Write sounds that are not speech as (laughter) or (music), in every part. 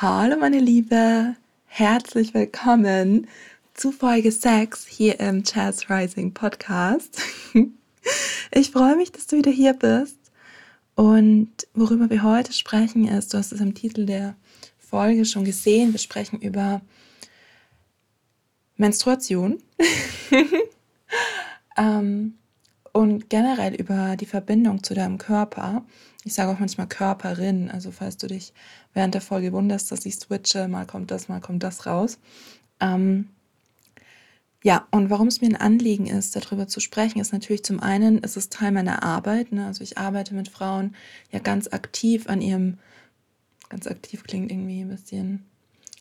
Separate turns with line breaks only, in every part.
Hallo meine Liebe, herzlich willkommen zu Folge 6 hier im Jazz Rising Podcast. (laughs) Ich freue mich, dass du wieder hier bist. Und worüber wir heute sprechen ist, du hast es im Titel der Folge schon gesehen, wir sprechen über Menstruation. (laughs) Ähm, und generell über die Verbindung zu deinem Körper ich sage auch manchmal Körperin, also falls du dich während der Folge wunderst, dass ich switche, mal kommt das, mal kommt das raus. Ähm, ja, und warum es mir ein Anliegen ist, darüber zu sprechen, ist natürlich zum einen, es ist Teil meiner Arbeit. Ne? Also ich arbeite mit Frauen ja ganz aktiv an ihrem, ganz aktiv klingt irgendwie ein bisschen,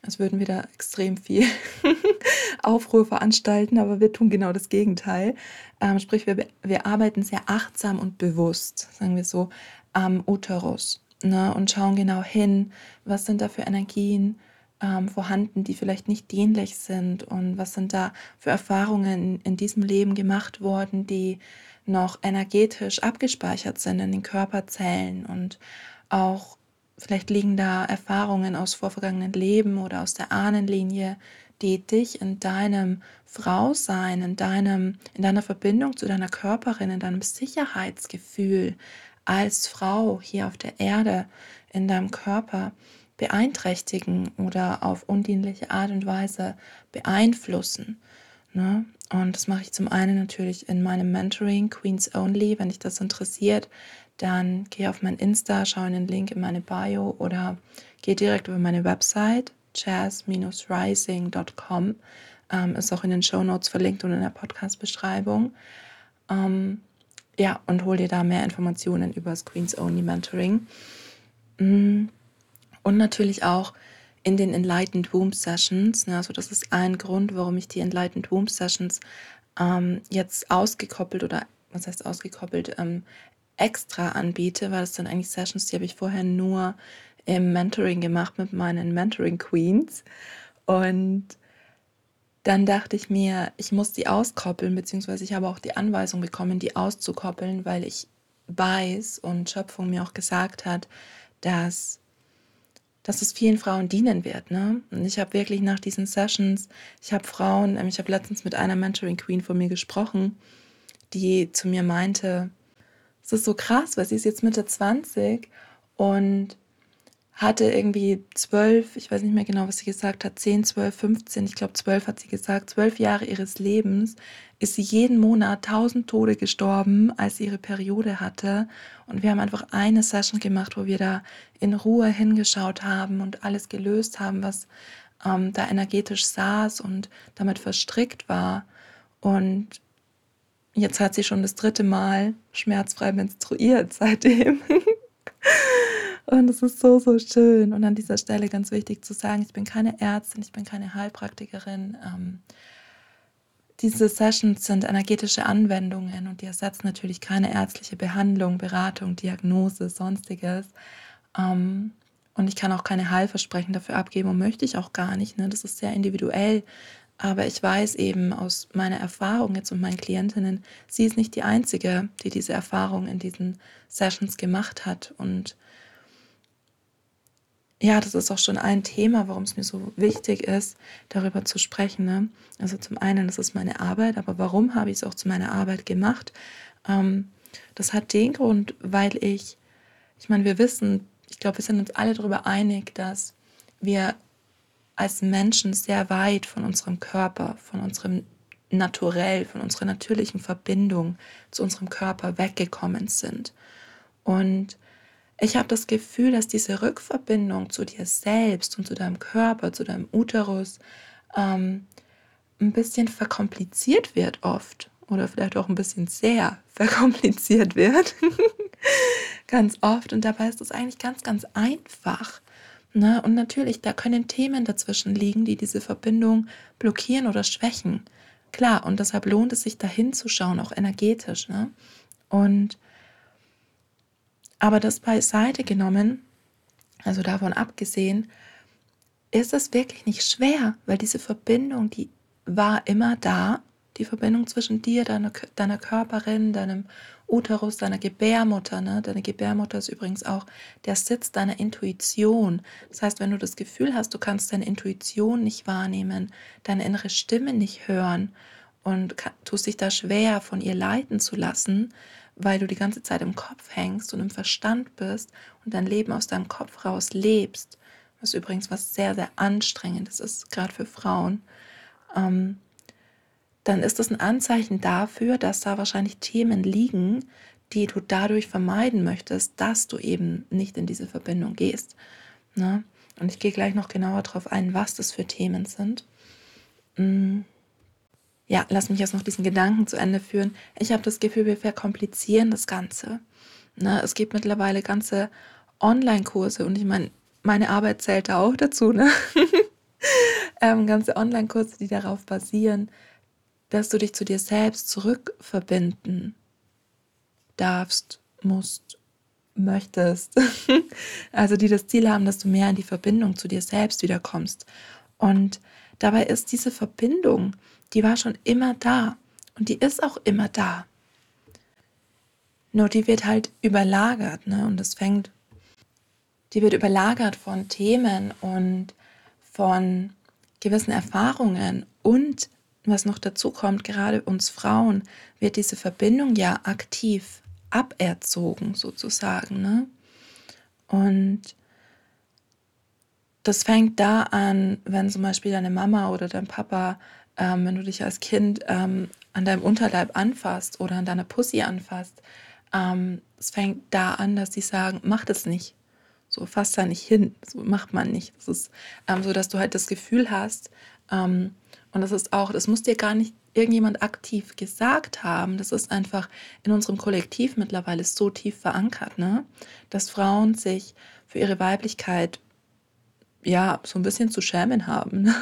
als würden wir da extrem viel (laughs) Aufruhr veranstalten, aber wir tun genau das Gegenteil. Ähm, sprich, wir, wir arbeiten sehr achtsam und bewusst, sagen wir so, am Uterus ne, und schauen genau hin, was sind da für Energien ähm, vorhanden, die vielleicht nicht dienlich sind und was sind da für Erfahrungen in diesem Leben gemacht worden, die noch energetisch abgespeichert sind in den Körperzellen und auch vielleicht liegen da Erfahrungen aus vorvergangenen Leben oder aus der Ahnenlinie, die dich in deinem Frausein, in deinem, in deiner Verbindung zu deiner Körperin, in deinem Sicherheitsgefühl als Frau hier auf der Erde in deinem Körper beeinträchtigen oder auf undienliche Art und Weise beeinflussen. Ne? Und das mache ich zum einen natürlich in meinem Mentoring Queens Only. Wenn dich das interessiert, dann geh auf mein Insta, schau in den Link in meine Bio oder geh direkt über meine Website jazz-rising.com. Ähm, ist auch in den Show Notes verlinkt und in der Podcast-Beschreibung. Ähm, ja, und hol dir da mehr Informationen über das Queens Only Mentoring. Mm. Und natürlich auch in den Enlightened Womb Sessions. Also das ist ein Grund, warum ich die Enlightened Womb Sessions ähm, jetzt ausgekoppelt oder was heißt ausgekoppelt ähm, extra anbiete, weil das sind eigentlich Sessions, die habe ich vorher nur im Mentoring gemacht mit meinen Mentoring Queens. Und dann dachte ich mir, ich muss die auskoppeln, beziehungsweise ich habe auch die Anweisung bekommen, die auszukoppeln, weil ich weiß und Schöpfung mir auch gesagt hat, dass, dass es vielen Frauen dienen wird. Ne? Und ich habe wirklich nach diesen Sessions, ich habe Frauen, ähm, ich habe letztens mit einer Mentoring Queen von mir gesprochen, die zu mir meinte, es ist so krass, weil sie ist jetzt Mitte 20 und hatte irgendwie zwölf, ich weiß nicht mehr genau, was sie gesagt hat, zehn, zwölf, 15, ich glaube zwölf hat sie gesagt, zwölf Jahre ihres Lebens ist sie jeden Monat tausend Tode gestorben, als sie ihre Periode hatte. Und wir haben einfach eine Session gemacht, wo wir da in Ruhe hingeschaut haben und alles gelöst haben, was ähm, da energetisch saß und damit verstrickt war. Und jetzt hat sie schon das dritte Mal schmerzfrei menstruiert seitdem. (laughs) Und es ist so, so schön. Und an dieser Stelle ganz wichtig zu sagen, ich bin keine Ärztin, ich bin keine Heilpraktikerin. Ähm, diese Sessions sind energetische Anwendungen und die ersetzen natürlich keine ärztliche Behandlung, Beratung, Diagnose, sonstiges. Ähm, und ich kann auch keine Heilversprechen dafür abgeben und möchte ich auch gar nicht. Ne? Das ist sehr individuell. Aber ich weiß eben aus meiner Erfahrung jetzt und meinen Klientinnen, sie ist nicht die Einzige, die diese Erfahrung in diesen Sessions gemacht hat. Und ja, das ist auch schon ein Thema, warum es mir so wichtig ist, darüber zu sprechen. Ne? Also zum einen, das ist meine Arbeit, aber warum habe ich es auch zu meiner Arbeit gemacht? Ähm, das hat den Grund, weil ich, ich meine, wir wissen, ich glaube, wir sind uns alle darüber einig, dass wir als Menschen sehr weit von unserem Körper, von unserem Naturell, von unserer natürlichen Verbindung zu unserem Körper weggekommen sind. Und ich habe das Gefühl, dass diese Rückverbindung zu dir selbst und zu deinem Körper, zu deinem Uterus ähm, ein bisschen verkompliziert wird oft oder vielleicht auch ein bisschen sehr (laughs) verkompliziert wird. (laughs) ganz oft. Und dabei ist es eigentlich ganz, ganz einfach. Ne? Und natürlich, da können Themen dazwischen liegen, die diese Verbindung blockieren oder schwächen. Klar, und deshalb lohnt es sich, da hinzuschauen, auch energetisch. Ne? Und aber das beiseite genommen, also davon abgesehen, ist es wirklich nicht schwer, weil diese Verbindung, die war immer da, die Verbindung zwischen dir, deiner, deiner Körperin, deinem Uterus, deiner Gebärmutter. Ne? Deine Gebärmutter ist übrigens auch der Sitz deiner Intuition. Das heißt, wenn du das Gefühl hast, du kannst deine Intuition nicht wahrnehmen, deine innere Stimme nicht hören und tust dich da schwer, von ihr leiten zu lassen, weil du die ganze Zeit im Kopf hängst und im Verstand bist und dein Leben aus deinem Kopf raus lebst, was übrigens was sehr, sehr anstrengendes ist, gerade für Frauen, ähm, dann ist das ein Anzeichen dafür, dass da wahrscheinlich Themen liegen, die du dadurch vermeiden möchtest, dass du eben nicht in diese Verbindung gehst. Ne? Und ich gehe gleich noch genauer darauf ein, was das für Themen sind. Mm. Ja, lass mich jetzt noch diesen Gedanken zu Ende führen. Ich habe das Gefühl, wir verkomplizieren das Ganze. Ne? Es gibt mittlerweile ganze Online-Kurse und ich meine, meine Arbeit zählt da auch dazu. Ne? (laughs) ähm, ganze Online-Kurse, die darauf basieren, dass du dich zu dir selbst zurückverbinden darfst, musst, möchtest. (laughs) also die das Ziel haben, dass du mehr in die Verbindung zu dir selbst wiederkommst. Und dabei ist diese Verbindung, die war schon immer da und die ist auch immer da. Nur die wird halt überlagert, ne? Und es fängt, die wird überlagert von Themen und von gewissen Erfahrungen und was noch dazu kommt, gerade uns Frauen wird diese Verbindung ja aktiv aberzogen sozusagen. Ne? Und das fängt da an, wenn zum Beispiel deine Mama oder dein Papa, ähm, wenn du dich als Kind ähm, an deinem Unterleib anfasst oder an deiner Pussy anfasst, ähm, es fängt da an, dass sie sagen, mach das nicht. So, fass da nicht hin. So macht man nicht. Das ist ähm, so, dass du halt das Gefühl hast, ähm, und das ist auch, das muss dir gar nicht irgendjemand aktiv gesagt haben. Das ist einfach in unserem Kollektiv mittlerweile so tief verankert, ne? dass Frauen sich für ihre Weiblichkeit ja so ein bisschen zu schämen haben. Ne?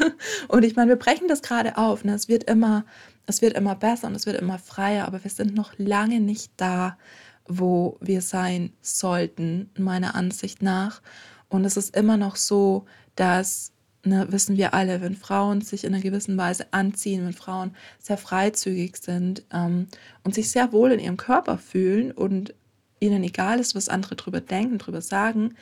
Und ich meine, wir brechen das gerade auf. Ne? Es wird immer, es wird immer besser und es wird immer freier, aber wir sind noch lange nicht da, wo wir sein sollten, meiner Ansicht nach. Und es ist immer noch so, dass ne, wissen wir alle, wenn Frauen sich in einer gewissen Weise anziehen, wenn Frauen sehr freizügig sind ähm, und sich sehr wohl in ihrem Körper fühlen und ihnen egal ist, was andere drüber denken, drüber sagen,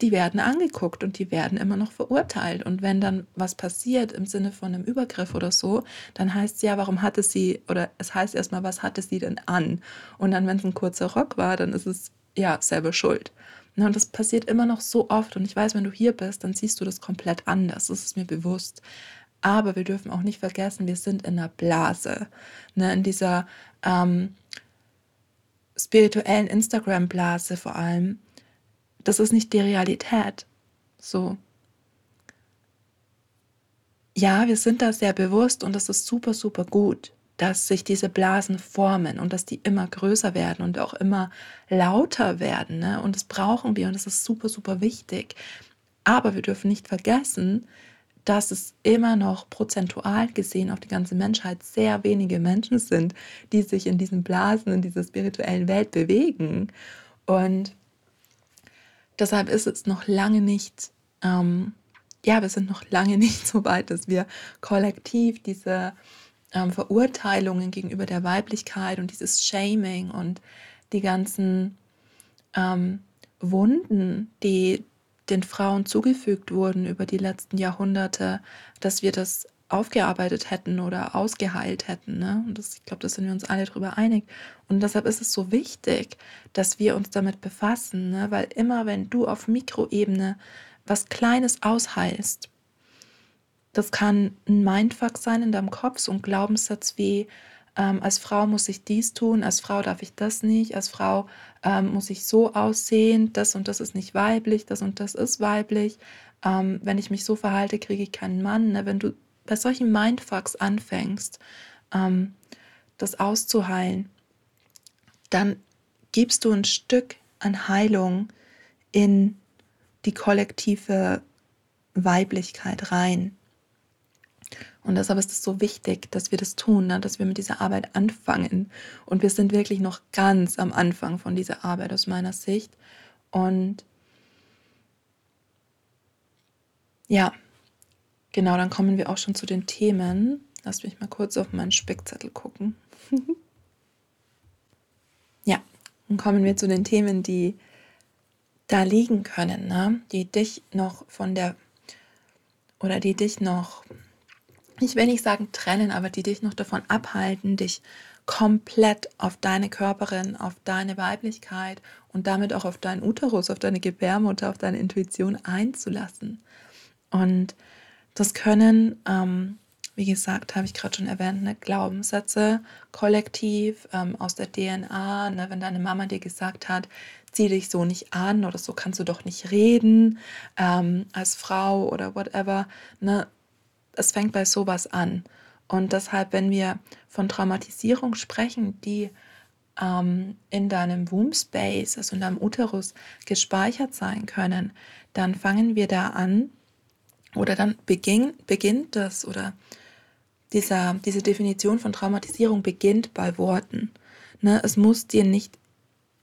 die werden angeguckt und die werden immer noch verurteilt. Und wenn dann was passiert im Sinne von einem Übergriff oder so, dann heißt es ja, warum hatte sie, oder es heißt erstmal, was hatte sie denn an? Und dann, wenn es ein kurzer Rock war, dann ist es ja selber schuld. Und das passiert immer noch so oft. Und ich weiß, wenn du hier bist, dann siehst du das komplett anders. Das ist mir bewusst. Aber wir dürfen auch nicht vergessen, wir sind in einer Blase. Ne, in dieser ähm, spirituellen Instagram-Blase vor allem. Das ist nicht die Realität. So. Ja, wir sind da sehr bewusst und das ist super, super gut dass sich diese Blasen formen und dass die immer größer werden und auch immer lauter werden. Ne? Und das brauchen wir und das ist super, super wichtig. Aber wir dürfen nicht vergessen, dass es immer noch prozentual gesehen auf die ganze Menschheit sehr wenige Menschen sind, die sich in diesen Blasen, in dieser spirituellen Welt bewegen. Und deshalb ist es noch lange nicht, ähm, ja, wir sind noch lange (laughs) nicht so weit, dass wir kollektiv diese ähm, Verurteilungen gegenüber der Weiblichkeit und dieses Shaming und die ganzen ähm, Wunden, die den Frauen zugefügt wurden über die letzten Jahrhunderte, dass wir das aufgearbeitet hätten oder ausgeheilt hätten. Ne? Und das, ich glaube, da sind wir uns alle drüber einig. Und deshalb ist es so wichtig, dass wir uns damit befassen, ne? weil immer wenn du auf Mikroebene was Kleines ausheilst, das kann ein Mindfuck sein in deinem Kopf, so ein Glaubenssatz wie, ähm, als Frau muss ich dies tun, als Frau darf ich das nicht, als Frau ähm, muss ich so aussehen, das und das ist nicht weiblich, das und das ist weiblich. Ähm, wenn ich mich so verhalte, kriege ich keinen Mann. Ne? Wenn du bei solchen Mindfucks anfängst, ähm, das auszuheilen, dann gibst du ein Stück an Heilung in die kollektive Weiblichkeit rein. Und deshalb ist es so wichtig, dass wir das tun, ne? dass wir mit dieser Arbeit anfangen. Und wir sind wirklich noch ganz am Anfang von dieser Arbeit aus meiner Sicht. Und ja, genau, dann kommen wir auch schon zu den Themen. Lass mich mal kurz auf meinen Spickzettel gucken. (laughs) ja, dann kommen wir zu den Themen, die da liegen können, ne? die dich noch von der oder die dich noch, ich will nicht sagen trennen, aber die dich noch davon abhalten, dich komplett auf deine Körperin, auf deine Weiblichkeit und damit auch auf deinen Uterus, auf deine Gebärmutter, auf deine Intuition einzulassen. Und das können, ähm, wie gesagt, habe ich gerade schon erwähnt, ne, Glaubenssätze kollektiv ähm, aus der DNA. Ne, wenn deine Mama dir gesagt hat, zieh dich so nicht an oder so kannst du doch nicht reden ähm, als Frau oder whatever. Ne, es fängt bei sowas an. Und deshalb, wenn wir von Traumatisierung sprechen, die ähm, in deinem Womb Space, also in deinem Uterus, gespeichert sein können, dann fangen wir da an oder dann beginn, beginnt das oder dieser, diese Definition von Traumatisierung beginnt bei Worten. Ne? Es muss dir nicht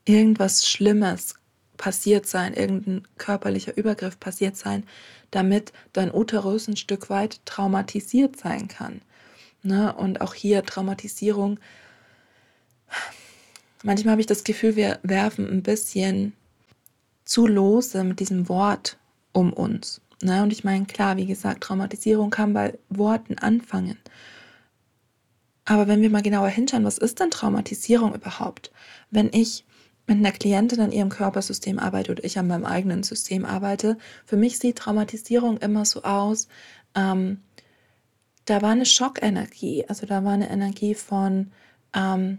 irgendwas Schlimmes passiert sein, irgendein körperlicher Übergriff passiert sein, damit dein Uterus ein Stück weit traumatisiert sein kann. Ne? Und auch hier Traumatisierung. Manchmal habe ich das Gefühl, wir werfen ein bisschen zu lose mit diesem Wort um uns. Ne? Und ich meine, klar, wie gesagt, Traumatisierung kann bei Worten anfangen. Aber wenn wir mal genauer hinschauen, was ist denn Traumatisierung überhaupt? Wenn ich mit einer Klientin an ihrem Körpersystem arbeite oder ich an meinem eigenen System arbeite, für mich sieht Traumatisierung immer so aus, ähm, da war eine Schockenergie, also da war eine Energie von ähm,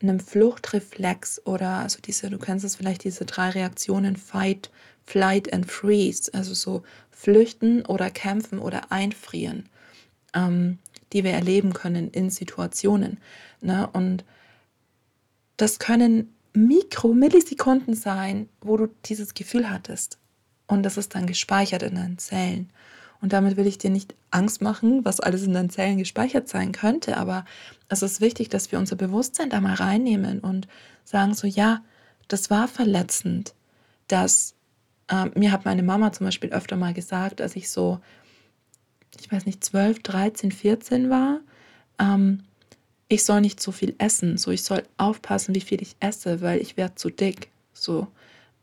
einem Fluchtreflex oder also diese, du kennst es vielleicht, diese drei Reaktionen, Fight, Flight and Freeze, also so flüchten oder kämpfen oder einfrieren, ähm, die wir erleben können in Situationen. Ne? Und das können Mikro, Millisekunden sein, wo du dieses Gefühl hattest. Und das ist dann gespeichert in deinen Zellen. Und damit will ich dir nicht Angst machen, was alles in deinen Zellen gespeichert sein könnte. Aber es ist wichtig, dass wir unser Bewusstsein da mal reinnehmen und sagen so, ja, das war verletzend. Das, äh, mir hat meine Mama zum Beispiel öfter mal gesagt, als ich so, ich weiß nicht, 12, 13, 14 war, ähm, ich soll nicht so viel essen. So, ich soll aufpassen, wie viel ich esse, weil ich werde zu dick. So.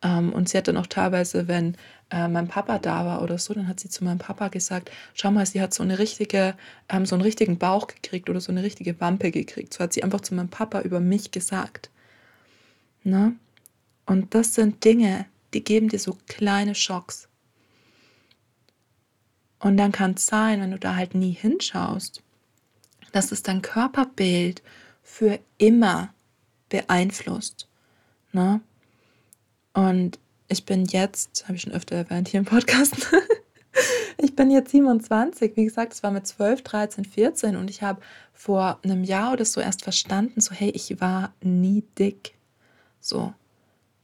Ähm, und sie hat dann auch teilweise, wenn äh, mein Papa da war oder so, dann hat sie zu meinem Papa gesagt, schau mal, sie hat so eine richtige, ähm, so einen richtigen Bauch gekriegt oder so eine richtige Wampe gekriegt. So hat sie einfach zu meinem Papa über mich gesagt. Ne? Und das sind Dinge, die geben dir so kleine Schocks. Und dann kann es sein, wenn du da halt nie hinschaust, dass es dein Körperbild für immer beeinflusst. Ne? Und ich bin jetzt, habe ich schon öfter erwähnt hier im Podcast, (laughs) ich bin jetzt 27. Wie gesagt, es war mit 12, 13, 14 und ich habe vor einem Jahr oder so erst verstanden, so hey, ich war nie dick. So.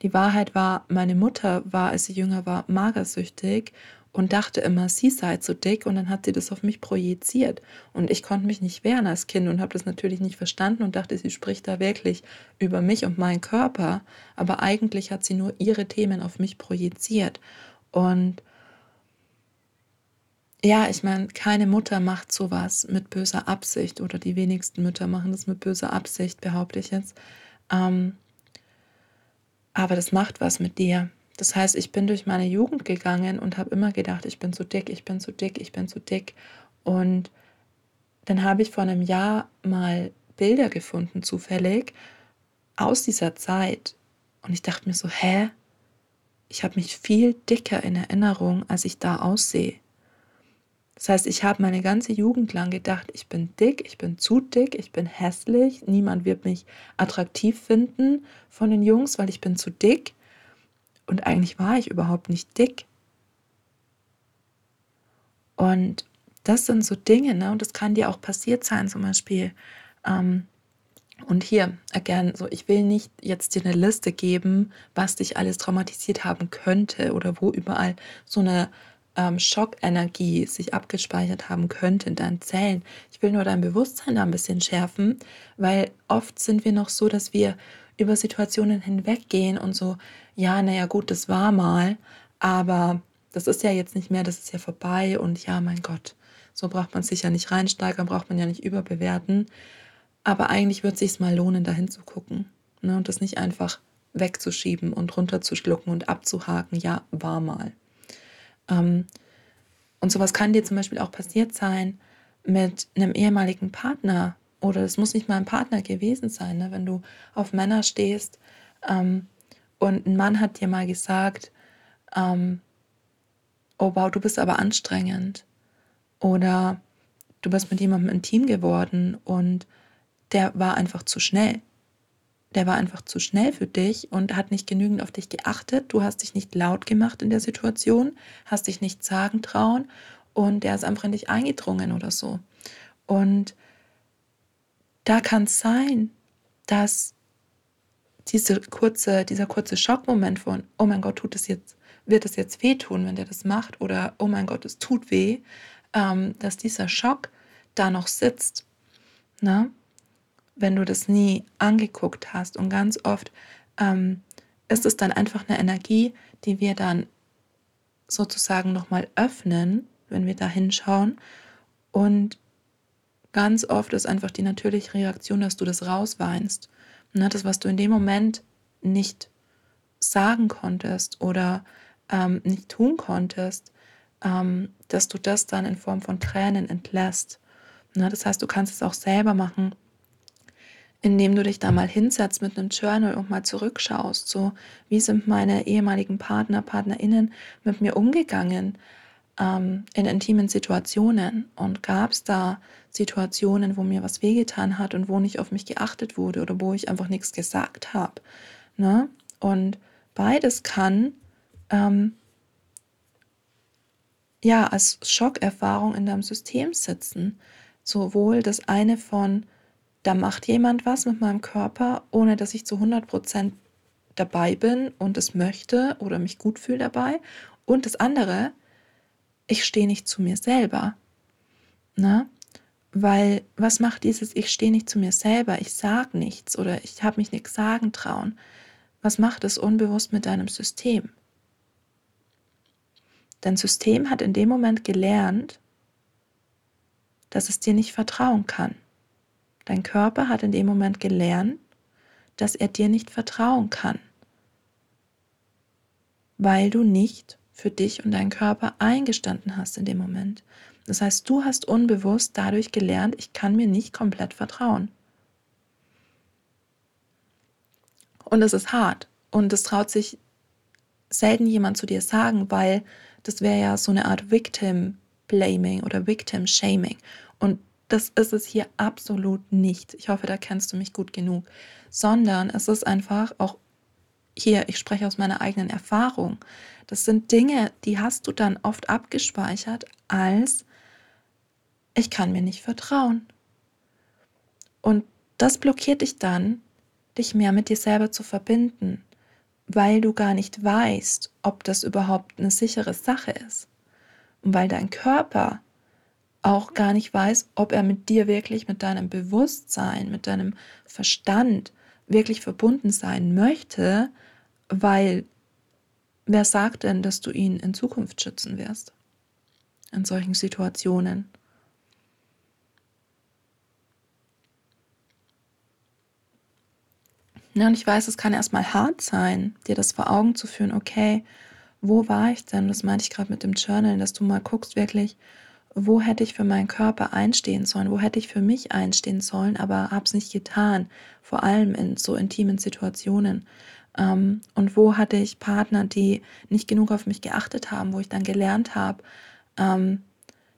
Die Wahrheit war, meine Mutter war, als sie jünger war, magersüchtig und dachte immer, sie sei zu dick und dann hat sie das auf mich projiziert und ich konnte mich nicht wehren als Kind und habe das natürlich nicht verstanden und dachte, sie spricht da wirklich über mich und meinen Körper, aber eigentlich hat sie nur ihre Themen auf mich projiziert und ja, ich meine, keine Mutter macht sowas mit böser Absicht oder die wenigsten Mütter machen das mit böser Absicht, behaupte ich jetzt. Ähm, aber das macht was mit dir. Das heißt, ich bin durch meine Jugend gegangen und habe immer gedacht, ich bin zu dick, ich bin zu dick, ich bin zu dick. Und dann habe ich vor einem Jahr mal Bilder gefunden, zufällig, aus dieser Zeit. Und ich dachte mir so, hä? Ich habe mich viel dicker in Erinnerung, als ich da aussehe. Das heißt, ich habe meine ganze Jugend lang gedacht, ich bin dick, ich bin zu dick, ich bin hässlich, niemand wird mich attraktiv finden von den Jungs, weil ich bin zu dick. Und eigentlich war ich überhaupt nicht dick. Und das sind so Dinge, ne? und das kann dir auch passiert sein, zum Beispiel. Ähm, und hier, again, so, ich will nicht jetzt dir eine Liste geben, was dich alles traumatisiert haben könnte oder wo überall so eine ähm, Schockenergie sich abgespeichert haben könnte in deinen Zellen. Ich will nur dein Bewusstsein da ein bisschen schärfen, weil oft sind wir noch so, dass wir über Situationen hinweggehen und so, ja, naja, gut, das war mal, aber das ist ja jetzt nicht mehr, das ist ja vorbei und ja, mein Gott, So braucht man sich ja nicht reinsteigern, braucht man ja nicht überbewerten. Aber eigentlich wird es sich mal lohnen, dahin zu gucken. Ne? Und das nicht einfach wegzuschieben und runterzuschlucken und abzuhaken, ja, war mal. Ähm, und sowas kann dir zum Beispiel auch passiert sein mit einem ehemaligen Partner oder es muss nicht mal ein Partner gewesen sein, ne? wenn du auf Männer stehst ähm, und ein Mann hat dir mal gesagt, ähm, oh wow, du bist aber anstrengend oder du bist mit jemandem intim geworden und der war einfach zu schnell. Der war einfach zu schnell für dich und hat nicht genügend auf dich geachtet. Du hast dich nicht laut gemacht in der Situation, hast dich nicht sagen trauen und der ist einfach in dich eingedrungen oder so. Und da kann es sein, dass diese kurze, dieser kurze Schockmoment von, oh mein Gott, tut es jetzt, wird es jetzt wehtun, wenn der das macht, oder oh mein Gott, es tut weh, ähm, dass dieser Schock da noch sitzt. Ne? Wenn du das nie angeguckt hast. Und ganz oft ähm, ist es dann einfach eine Energie, die wir dann sozusagen nochmal öffnen, wenn wir da hinschauen. Und ganz oft ist einfach die natürliche Reaktion, dass du das rausweinst. Ne? Das, was du in dem Moment nicht sagen konntest oder ähm, nicht tun konntest, ähm, dass du das dann in Form von Tränen entlässt. Ne? Das heißt, du kannst es auch selber machen, indem du dich da mal hinsetzt mit einem Journal und mal zurückschaust. So, wie sind meine ehemaligen Partner, PartnerInnen mit mir umgegangen ähm, in intimen Situationen? Und gab es da Situationen, wo mir was wehgetan hat und wo nicht auf mich geachtet wurde oder wo ich einfach nichts gesagt habe? Ne? Und beides kann ähm, ja, als Schockerfahrung in deinem System sitzen. Sowohl das eine von, da macht jemand was mit meinem Körper, ohne dass ich zu 100 Prozent dabei bin und es möchte oder mich gut fühle dabei. Und das andere, ich stehe nicht zu mir selber. Ne? Weil was macht dieses, ich stehe nicht zu mir selber, ich sage nichts oder ich habe mich nichts sagen trauen? Was macht es unbewusst mit deinem System? Dein System hat in dem Moment gelernt, dass es dir nicht vertrauen kann. Dein Körper hat in dem Moment gelernt, dass er dir nicht vertrauen kann, weil du nicht für dich und deinen Körper eingestanden hast in dem Moment. Das heißt, du hast unbewusst dadurch gelernt, ich kann mir nicht komplett vertrauen. Und es ist hart und es traut sich selten jemand zu dir sagen, weil das wäre ja so eine Art Victim Blaming oder Victim Shaming. Und das ist es hier absolut nicht. Ich hoffe, da kennst du mich gut genug. Sondern es ist einfach auch hier, ich spreche aus meiner eigenen Erfahrung. Das sind Dinge, die hast du dann oft abgespeichert als ich kann mir nicht vertrauen. Und das blockiert dich dann, dich mehr mit dir selber zu verbinden, weil du gar nicht weißt, ob das überhaupt eine sichere Sache ist. Und weil dein Körper auch gar nicht weiß, ob er mit dir wirklich, mit deinem Bewusstsein, mit deinem Verstand wirklich verbunden sein möchte, weil wer sagt denn, dass du ihn in Zukunft schützen wirst? In solchen Situationen. Ja, und ich weiß, es kann erstmal hart sein, dir das vor Augen zu führen, okay, wo war ich denn? Das meinte ich gerade mit dem Journal, dass du mal guckst, wirklich, wo hätte ich für meinen Körper einstehen sollen, wo hätte ich für mich einstehen sollen, aber habe es nicht getan, vor allem in so intimen Situationen. Ähm, und wo hatte ich Partner, die nicht genug auf mich geachtet haben, wo ich dann gelernt habe, ähm,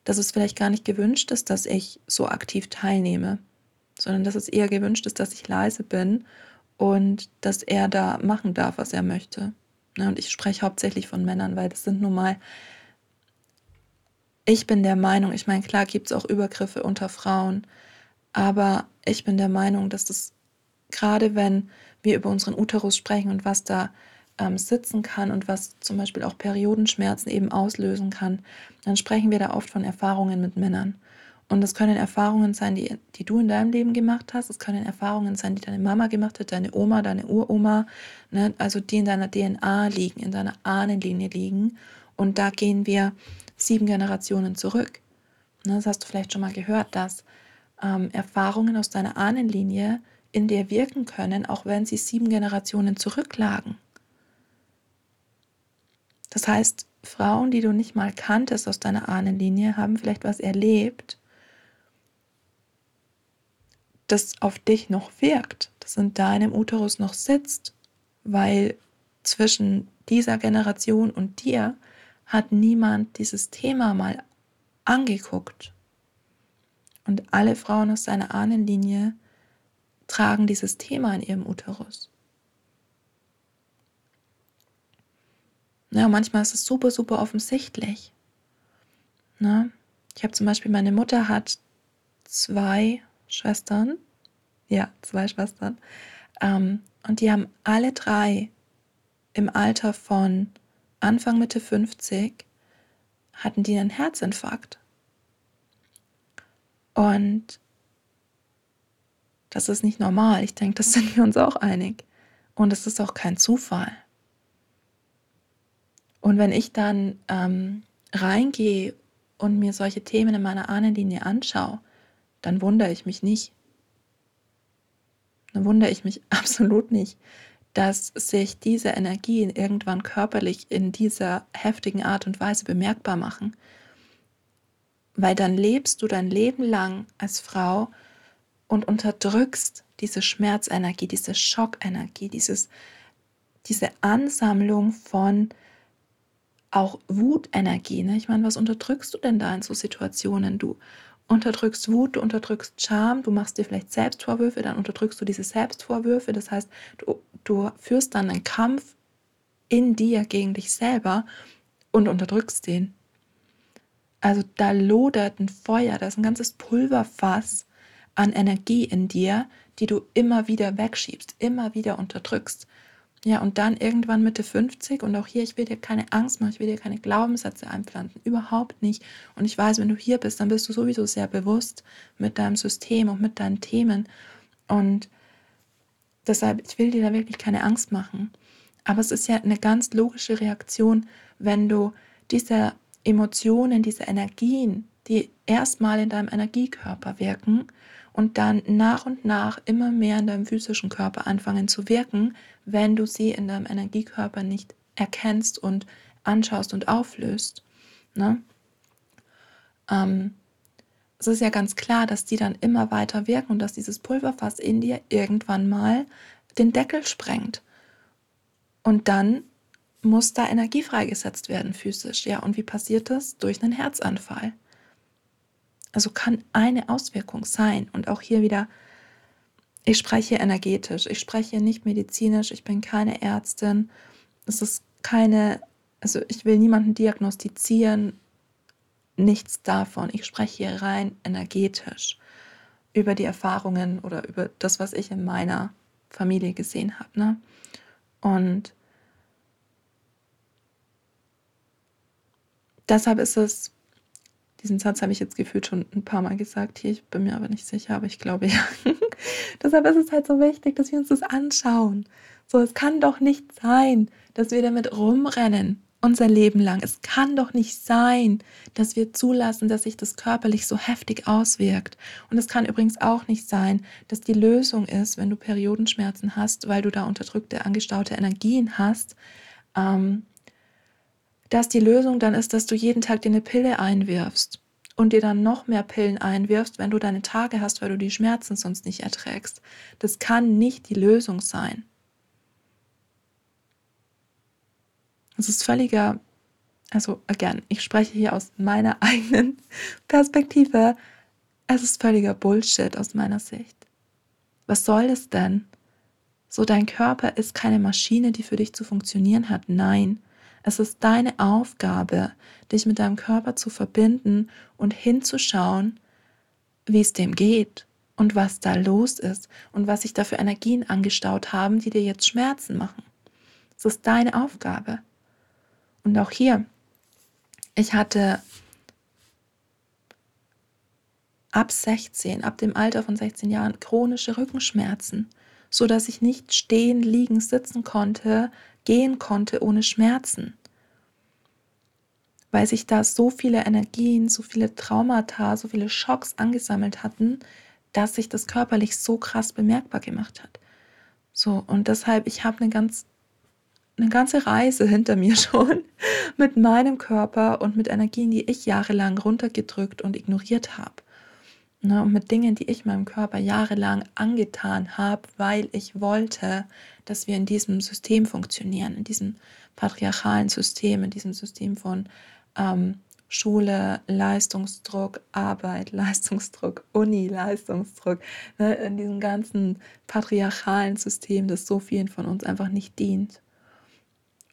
dass es vielleicht gar nicht gewünscht ist, dass ich so aktiv teilnehme, sondern dass es eher gewünscht ist, dass ich leise bin und dass er da machen darf, was er möchte. Ne, und ich spreche hauptsächlich von Männern, weil das sind nun mal, ich bin der Meinung, ich meine, klar gibt es auch Übergriffe unter Frauen, aber ich bin der Meinung, dass das gerade wenn wir über unseren Uterus sprechen und was da ähm, sitzen kann und was zum Beispiel auch Periodenschmerzen eben auslösen kann, dann sprechen wir da oft von Erfahrungen mit Männern. Und das können Erfahrungen sein, die, die du in deinem Leben gemacht hast. Es können Erfahrungen sein, die deine Mama gemacht hat, deine Oma, deine Uroma, ne? also die in deiner DNA liegen, in deiner Ahnenlinie liegen. Und da gehen wir sieben Generationen zurück. Ne, das hast du vielleicht schon mal gehört, dass ähm, Erfahrungen aus deiner Ahnenlinie in dir wirken können, auch wenn sie sieben Generationen zurücklagen. Das heißt, Frauen, die du nicht mal kanntest aus deiner Ahnenlinie, haben vielleicht was erlebt, das auf dich noch wirkt, das in deinem Uterus noch sitzt, weil zwischen dieser Generation und dir hat niemand dieses Thema mal angeguckt. Und alle Frauen aus seiner Ahnenlinie tragen dieses Thema in ihrem Uterus. Ja, manchmal ist es super, super offensichtlich. Na, ich habe zum Beispiel, meine Mutter hat zwei Schwestern. Ja, zwei Schwestern. Ähm, und die haben alle drei im Alter von Anfang Mitte 50 hatten die einen Herzinfarkt. Und das ist nicht normal. Ich denke, das sind wir uns auch einig. Und es ist auch kein Zufall. Und wenn ich dann ähm, reingehe und mir solche Themen in meiner Ahnenlinie anschaue, dann wundere ich mich nicht. Dann wundere ich mich (laughs) absolut nicht, dass sich diese Energien irgendwann körperlich in dieser heftigen Art und Weise bemerkbar machen. Weil dann lebst du dein Leben lang als Frau und unterdrückst diese Schmerzenergie, diese Schockenergie, dieses, diese Ansammlung von auch Wutenergie. Ne? Ich meine, was unterdrückst du denn da in so Situationen? Du unterdrückst Wut, du unterdrückst Scham, du machst dir vielleicht Selbstvorwürfe, dann unterdrückst du diese Selbstvorwürfe. Das heißt, du, du führst dann einen Kampf in dir gegen dich selber und unterdrückst den. Also da lodert ein Feuer, da ist ein ganzes Pulverfass an Energie in dir, die du immer wieder wegschiebst, immer wieder unterdrückst. Ja, und dann irgendwann Mitte 50 und auch hier, ich will dir keine Angst machen, ich will dir keine Glaubenssätze einpflanzen, überhaupt nicht. Und ich weiß, wenn du hier bist, dann bist du sowieso sehr bewusst mit deinem System und mit deinen Themen. Und deshalb, ich will dir da wirklich keine Angst machen. Aber es ist ja eine ganz logische Reaktion, wenn du diese Emotionen, diese Energien, die erstmal in deinem Energiekörper wirken, und dann nach und nach immer mehr in deinem physischen Körper anfangen zu wirken, wenn du sie in deinem Energiekörper nicht erkennst und anschaust und auflöst. Ne? Ähm, es ist ja ganz klar, dass die dann immer weiter wirken und dass dieses Pulverfass in dir irgendwann mal den Deckel sprengt. Und dann muss da Energie freigesetzt werden physisch. Ja, und wie passiert das? Durch einen Herzanfall. Also kann eine Auswirkung sein. Und auch hier wieder, ich spreche energetisch, ich spreche nicht medizinisch, ich bin keine Ärztin. Es ist keine, also ich will niemanden diagnostizieren, nichts davon. Ich spreche hier rein energetisch über die Erfahrungen oder über das, was ich in meiner Familie gesehen habe. Ne? Und deshalb ist es diesen Satz habe ich jetzt gefühlt schon ein paar Mal gesagt hier. Ich bin mir aber nicht sicher, aber ich glaube ja. (laughs) Deshalb ist es halt so wichtig, dass wir uns das anschauen. So, es kann doch nicht sein, dass wir damit rumrennen unser Leben lang. Es kann doch nicht sein, dass wir zulassen, dass sich das körperlich so heftig auswirkt. Und es kann übrigens auch nicht sein, dass die Lösung ist, wenn du Periodenschmerzen hast, weil du da unterdrückte, angestaute Energien hast, ähm, dass die Lösung dann ist, dass du jeden Tag dir eine Pille einwirfst und dir dann noch mehr Pillen einwirfst, wenn du deine Tage hast, weil du die Schmerzen sonst nicht erträgst. Das kann nicht die Lösung sein. Es ist völliger, also again, ich spreche hier aus meiner (laughs) eigenen Perspektive. Es ist völliger Bullshit aus meiner Sicht. Was soll es denn? So, dein Körper ist keine Maschine, die für dich zu funktionieren hat. Nein, es ist deine Aufgabe, dich mit deinem Körper zu verbinden und hinzuschauen, wie es dem geht und was da los ist und was sich da für Energien angestaut haben, die dir jetzt Schmerzen machen. Es ist deine Aufgabe. Und auch hier, ich hatte ab 16, ab dem Alter von 16 Jahren chronische Rückenschmerzen, so dass ich nicht stehen, liegen, sitzen konnte, gehen konnte ohne Schmerzen. weil sich da so viele Energien, so viele Traumata, so viele Schocks angesammelt hatten, dass sich das körperlich so krass bemerkbar gemacht hat. So, und deshalb, ich habe eine ganz eine ganze Reise (laughs) hinter mir schon mit meinem Körper und mit Energien, die ich jahrelang runtergedrückt und ignoriert habe. Ne, und mit Dingen, die ich meinem Körper jahrelang angetan habe, weil ich wollte, dass wir in diesem System funktionieren, in diesem patriarchalen System, in diesem System von ähm, Schule, Leistungsdruck, Arbeit, (laughs) Leistungsdruck, Uni, Leistungsdruck, ne, in diesem ganzen patriarchalen System, das so vielen von uns einfach nicht dient.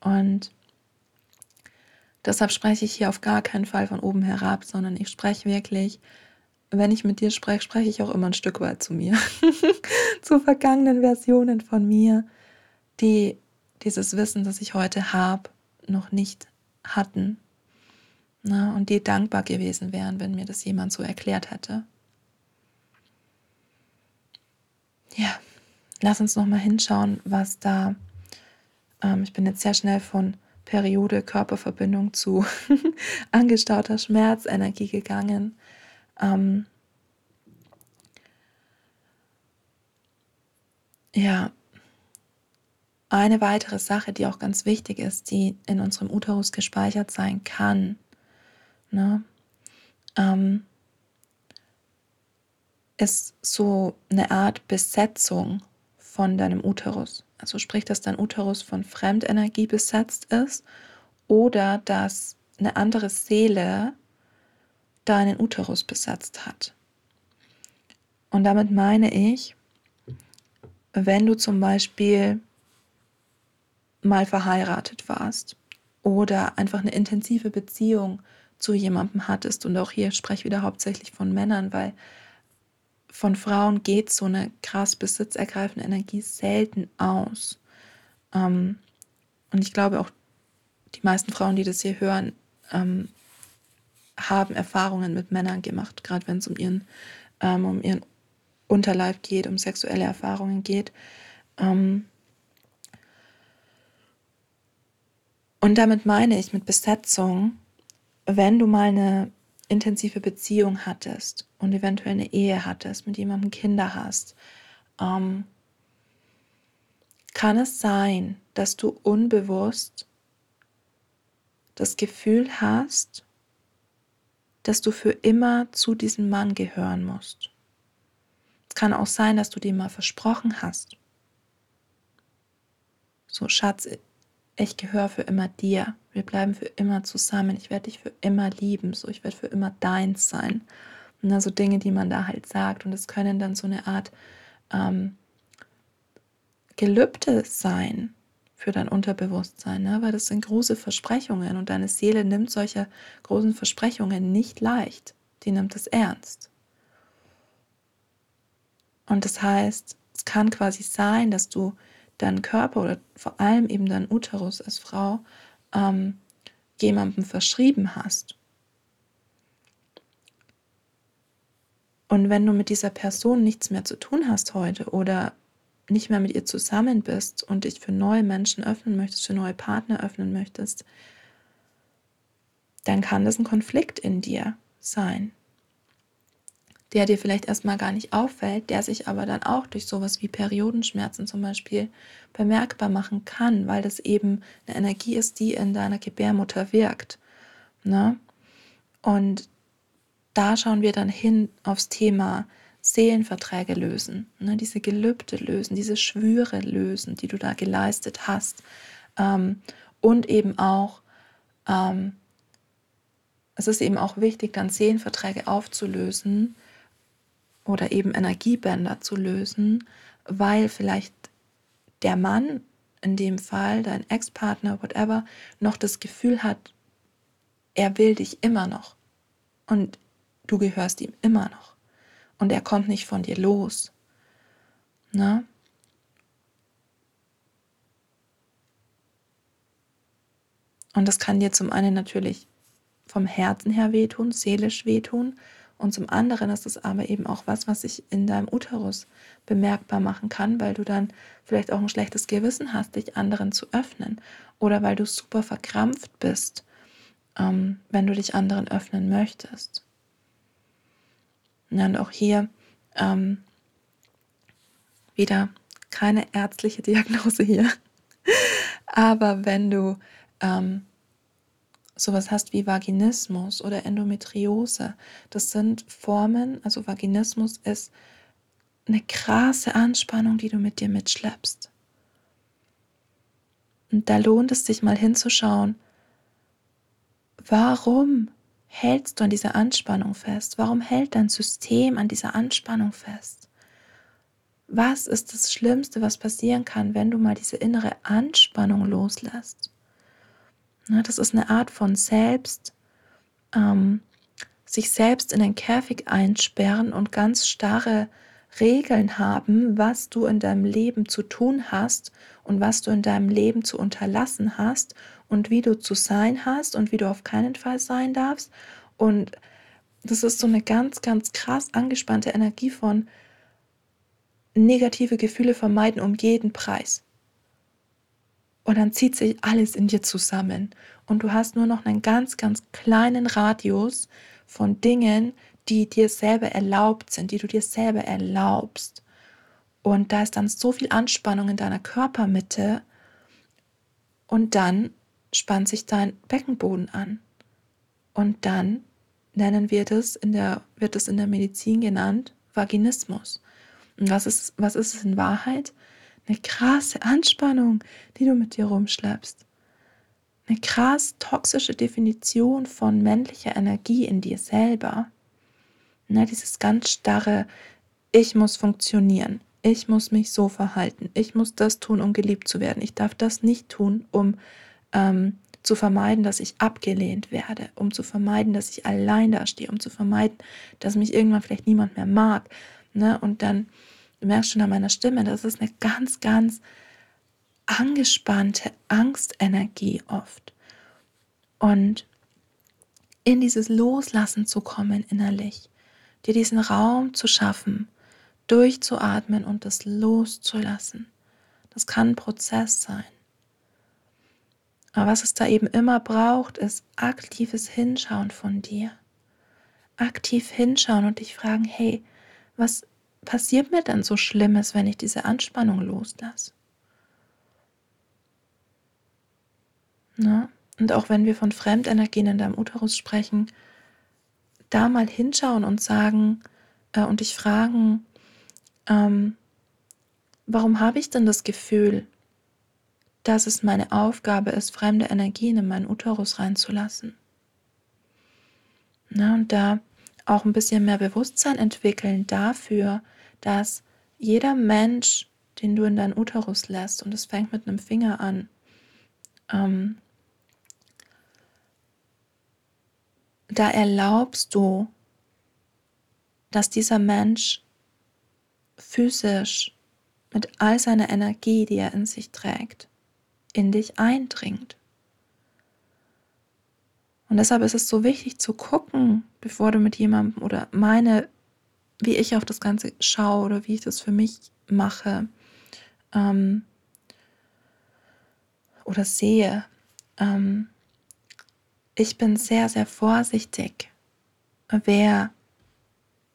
Und deshalb spreche ich hier auf gar keinen Fall von oben herab, sondern ich spreche wirklich, wenn ich mit dir spreche, spreche ich auch immer ein Stück weit zu mir, (laughs) zu vergangenen Versionen von mir, die dieses Wissen, das ich heute habe, noch nicht hatten. Na, und die dankbar gewesen wären, wenn mir das jemand so erklärt hätte. Ja, lass uns noch mal hinschauen, was da ähm, ich bin jetzt sehr schnell von Periode, Körperverbindung zu (laughs) angestauter Schmerzenergie gegangen. Ähm, ja, eine weitere Sache, die auch ganz wichtig ist, die in unserem Uterus gespeichert sein kann, ne, ähm, ist so eine Art Besetzung von deinem Uterus. Also sprich, dass dein Uterus von Fremdenergie besetzt ist oder dass eine andere Seele deinen Uterus besetzt hat. Und damit meine ich, wenn du zum Beispiel mal verheiratet warst oder einfach eine intensive Beziehung zu jemandem hattest, und auch hier spreche ich wieder hauptsächlich von Männern, weil von Frauen geht so eine krass besitzergreifende Energie selten aus. Ähm, und ich glaube auch, die meisten Frauen, die das hier hören, ähm, haben Erfahrungen mit Männern gemacht, gerade wenn es um ihren, ähm, um ihren Unterleib geht, um sexuelle Erfahrungen geht. Ähm, und damit meine ich mit Besetzung, wenn du mal eine intensive Beziehung hattest und eventuell eine Ehe hattest, mit jemandem Kinder hast, ähm, kann es sein, dass du unbewusst das Gefühl hast, dass du für immer zu diesem Mann gehören musst. Es kann auch sein, dass du dir mal versprochen hast. So, Schatz, ich gehöre für immer dir. Wir bleiben für immer zusammen. Ich werde dich für immer lieben. So, ich werde für immer deins sein. Und also Dinge, die man da halt sagt. Und es können dann so eine Art ähm, Gelübde sein für dein Unterbewusstsein, ne? weil das sind große Versprechungen und deine Seele nimmt solche großen Versprechungen nicht leicht. Die nimmt es ernst. Und das heißt, es kann quasi sein, dass du deinen Körper oder vor allem eben deinen Uterus als Frau ähm, jemandem verschrieben hast. Und wenn du mit dieser Person nichts mehr zu tun hast heute oder nicht mehr mit ihr zusammen bist und dich für neue Menschen öffnen möchtest, für neue Partner öffnen möchtest, dann kann das ein Konflikt in dir sein der dir vielleicht erstmal gar nicht auffällt, der sich aber dann auch durch sowas wie Periodenschmerzen zum Beispiel bemerkbar machen kann, weil das eben eine Energie ist, die in deiner Gebärmutter wirkt. Ne? Und da schauen wir dann hin aufs Thema Seelenverträge lösen, ne? diese Gelübde lösen, diese Schwüre lösen, die du da geleistet hast. Ähm, und eben auch, ähm, es ist eben auch wichtig, dann Seelenverträge aufzulösen, oder eben Energiebänder zu lösen, weil vielleicht der Mann, in dem Fall dein Ex-Partner, whatever, noch das Gefühl hat, er will dich immer noch und du gehörst ihm immer noch und er kommt nicht von dir los. Ne? Und das kann dir zum einen natürlich vom Herzen her wehtun, seelisch wehtun und zum anderen ist es aber eben auch was, was sich in deinem Uterus bemerkbar machen kann, weil du dann vielleicht auch ein schlechtes Gewissen hast, dich anderen zu öffnen oder weil du super verkrampft bist ähm, wenn du dich anderen öffnen möchtest. Und auch hier ähm, wieder keine ärztliche Diagnose hier. (laughs) Aber wenn du ähm, sowas hast wie Vaginismus oder Endometriose, das sind Formen, also Vaginismus ist eine krasse Anspannung, die du mit dir mitschleppst. Und da lohnt es sich mal hinzuschauen, warum hältst du an dieser Anspannung fest? Warum hält dein System an dieser Anspannung fest? Was ist das Schlimmste, was passieren kann, wenn du mal diese innere Anspannung loslässt? Na, das ist eine Art von Selbst, ähm, sich selbst in den Käfig einsperren und ganz starre Regeln haben, was du in deinem Leben zu tun hast und was du in deinem Leben zu unterlassen hast und wie du zu sein hast und wie du auf keinen Fall sein darfst. Und das ist so eine ganz, ganz krass angespannte Energie von negative Gefühle vermeiden um jeden Preis. Und dann zieht sich alles in dir zusammen. Und du hast nur noch einen ganz, ganz kleinen Radius von Dingen, die dir selber erlaubt sind, die du dir selber erlaubst. Und da ist dann so viel Anspannung in deiner Körpermitte. Und dann spannt sich dein Beckenboden an. Und dann nennen wir das in der, wird es in der Medizin genannt, Vaginismus. Und was ist, was ist es in Wahrheit? Eine krasse Anspannung, die du mit dir rumschleppst. Eine krass toxische Definition von männlicher Energie in dir selber. Ne, dieses ganz starre, ich muss funktionieren, ich muss mich so verhalten, ich muss das tun, um geliebt zu werden, ich darf das nicht tun, um ähm, zu vermeiden, dass ich abgelehnt werde, um zu vermeiden, dass ich allein dastehe, um zu vermeiden, dass mich irgendwann vielleicht niemand mehr mag. Ne? Und dann du merkst schon an meiner Stimme, das ist eine ganz, ganz angespannte Angstenergie oft. Und in dieses Loslassen zu kommen innerlich, dir diesen Raum zu schaffen, durchzuatmen und das loszulassen. Das kann ein Prozess sein. Aber was es da eben immer braucht, ist aktives Hinschauen von dir. Aktiv hinschauen und dich fragen, hey, was passiert mir denn so Schlimmes, wenn ich diese Anspannung loslasse? Na? Und auch wenn wir von Fremdenergien in deinem Uterus sprechen, da mal hinschauen und sagen äh, und dich fragen, ähm, warum habe ich denn das Gefühl, dass es meine Aufgabe ist, fremde Energien in meinen Uterus reinzulassen? Na, und da auch ein bisschen mehr Bewusstsein entwickeln dafür, dass jeder Mensch, den du in deinen Uterus lässt, und es fängt mit einem Finger an, ähm, da erlaubst du, dass dieser Mensch physisch mit all seiner Energie, die er in sich trägt, in dich eindringt. Und deshalb ist es so wichtig zu gucken, bevor du mit jemandem oder meine, wie ich auf das Ganze schaue oder wie ich das für mich mache ähm, oder sehe, ähm, ich bin sehr, sehr vorsichtig, wer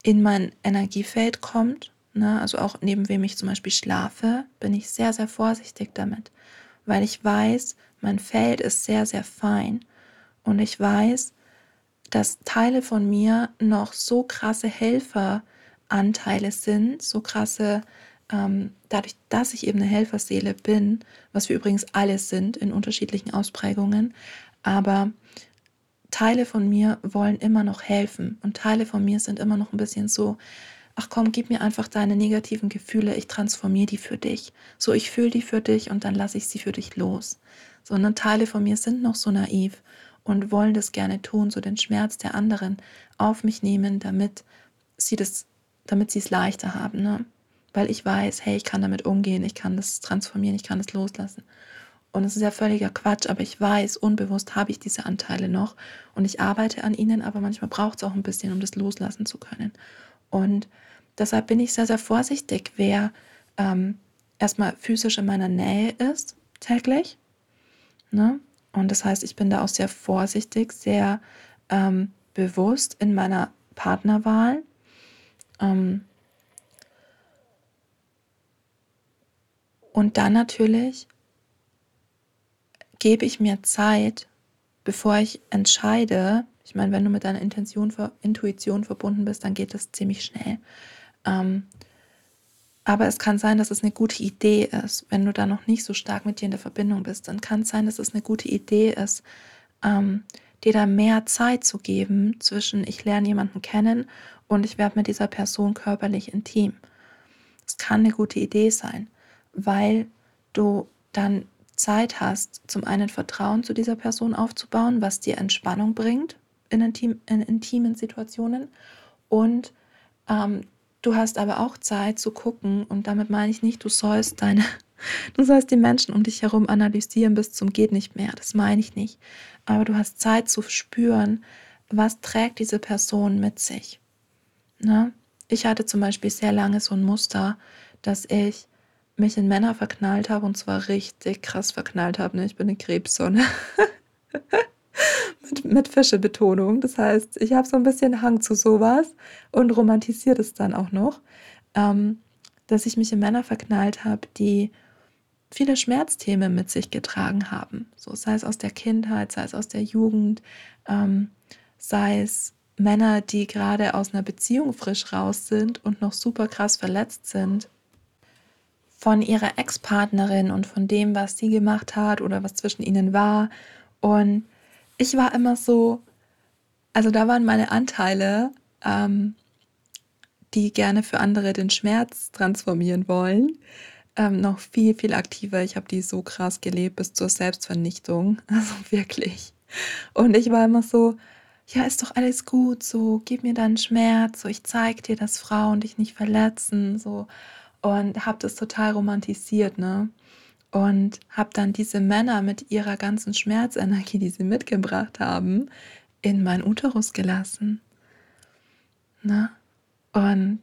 in mein Energiefeld kommt. Ne? Also auch neben wem ich zum Beispiel schlafe, bin ich sehr, sehr vorsichtig damit, weil ich weiß, mein Feld ist sehr, sehr fein und ich weiß, dass Teile von mir noch so krasse Helferanteile sind, so krasse, ähm, dadurch, dass ich eben eine Helferseele bin, was wir übrigens alle sind in unterschiedlichen Ausprägungen, aber Teile von mir wollen immer noch helfen und Teile von mir sind immer noch ein bisschen so, ach komm, gib mir einfach deine negativen Gefühle, ich transformiere die für dich. So, ich fühle die für dich und dann lasse ich sie für dich los. Sondern Teile von mir sind noch so naiv und wollen das gerne tun, so den Schmerz der anderen auf mich nehmen, damit sie das, damit sie es leichter haben, ne? Weil ich weiß, hey, ich kann damit umgehen, ich kann das transformieren, ich kann das loslassen. Und es ist ja völliger Quatsch, aber ich weiß, unbewusst habe ich diese Anteile noch und ich arbeite an ihnen, aber manchmal braucht es auch ein bisschen, um das loslassen zu können. Und deshalb bin ich sehr, sehr vorsichtig, wer ähm, erstmal physisch in meiner Nähe ist, täglich. Ne? Und das heißt, ich bin da auch sehr vorsichtig, sehr ähm, bewusst in meiner Partnerwahl. Ähm, und dann natürlich gebe ich mir Zeit, bevor ich entscheide. Ich meine, wenn du mit deiner Intention, Intuition verbunden bist, dann geht das ziemlich schnell. Ähm, aber es kann sein, dass es eine gute Idee ist, wenn du da noch nicht so stark mit dir in der Verbindung bist. Dann kann es sein, dass es eine gute Idee ist, ähm, dir da mehr Zeit zu geben zwischen ich lerne jemanden kennen und ich werde mit dieser Person körperlich intim. Es kann eine gute Idee sein, weil du dann Zeit hast, zum einen Vertrauen zu dieser Person aufzubauen, was dir Entspannung bringt in, intim, in intimen Situationen. Und ähm, du hast aber auch Zeit zu gucken, und damit meine ich nicht, du sollst deine, (laughs) du sollst die Menschen um dich herum analysieren bis zum geht nicht mehr. Das meine ich nicht. Aber du hast Zeit zu spüren, was trägt diese Person mit sich. Ne? Ich hatte zum Beispiel sehr lange so ein Muster, dass ich mich in Männer verknallt habe und zwar richtig krass verknallt habe. Ne? Ich bin eine Krebssonne. (laughs) mit, mit Fischebetonung. Das heißt, ich habe so ein bisschen Hang zu sowas und romantisiert es dann auch noch, ähm, dass ich mich in Männer verknallt habe, die viele Schmerzthemen mit sich getragen haben. So sei es aus der Kindheit, sei es aus der Jugend, ähm, sei es Männer, die gerade aus einer Beziehung frisch raus sind und noch super krass verletzt sind von ihrer Ex-Partnerin und von dem, was sie gemacht hat oder was zwischen ihnen war. Und ich war immer so, also da waren meine Anteile, ähm, die gerne für andere den Schmerz transformieren wollen, ähm, noch viel, viel aktiver. Ich habe die so krass gelebt bis zur Selbstvernichtung. (laughs) Also wirklich. Und ich war immer so, ja, ist doch alles gut, so, gib mir deinen Schmerz, so, ich zeig dir, dass Frauen dich nicht verletzen, so und habe das total romantisiert, ne? Und habe dann diese Männer mit ihrer ganzen Schmerzenergie, die sie mitgebracht haben, in mein Uterus gelassen. Ne? Und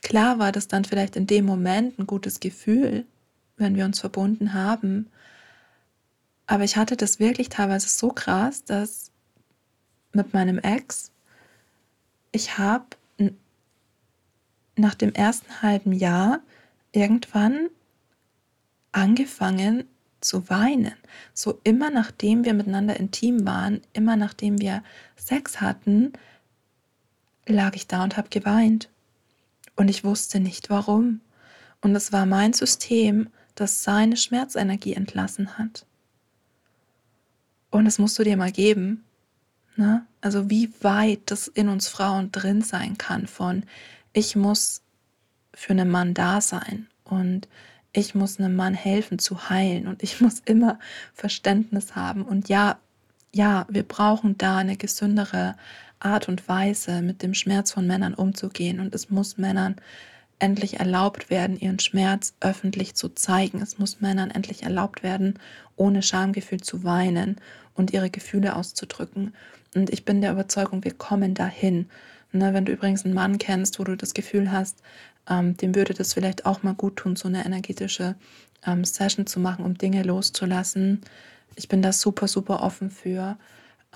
klar war das dann vielleicht in dem Moment ein gutes Gefühl, wenn wir uns verbunden haben. Aber ich hatte das wirklich teilweise so krass, dass mit meinem Ex, ich habe nach dem ersten halben Jahr irgendwann angefangen zu weinen. So immer nachdem wir miteinander intim waren, immer nachdem wir Sex hatten, lag ich da und habe geweint. Und ich wusste nicht warum. Und es war mein System, das seine Schmerzenergie entlassen hat. Und das musst du dir mal geben. Ne? Also wie weit das in uns Frauen drin sein kann von ich muss für einen Mann da sein und ich muss einem Mann helfen zu heilen und ich (laughs) muss immer Verständnis haben. Und ja, ja, wir brauchen da eine gesündere Art und Weise, mit dem Schmerz von Männern umzugehen. Und es muss Männern endlich erlaubt werden, ihren Schmerz öffentlich zu zeigen. Es muss Männern endlich erlaubt werden, ohne Schamgefühl zu weinen und ihre Gefühle auszudrücken. Und ich bin der Überzeugung, wir kommen dahin. Ne, wenn du übrigens einen Mann kennst, wo du das Gefühl hast, ähm, dem würde das vielleicht auch mal gut tun, so eine energetische ähm, Session zu machen, um Dinge loszulassen. Ich bin da super, super offen für.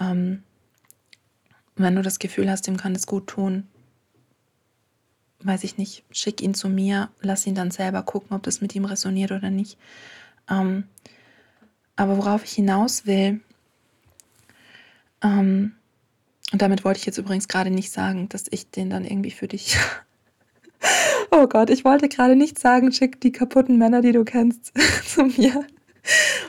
Ähm, wenn du das Gefühl hast, dem kann es gut tun, weiß ich nicht, schick ihn zu mir, lass ihn dann selber gucken, ob das mit ihm resoniert oder nicht. Ähm, aber worauf ich hinaus will, ähm, und damit wollte ich jetzt übrigens gerade nicht sagen, dass ich den dann irgendwie für dich. (laughs) oh Gott, ich wollte gerade nicht sagen, schick die kaputten Männer, die du kennst, (laughs) zu mir.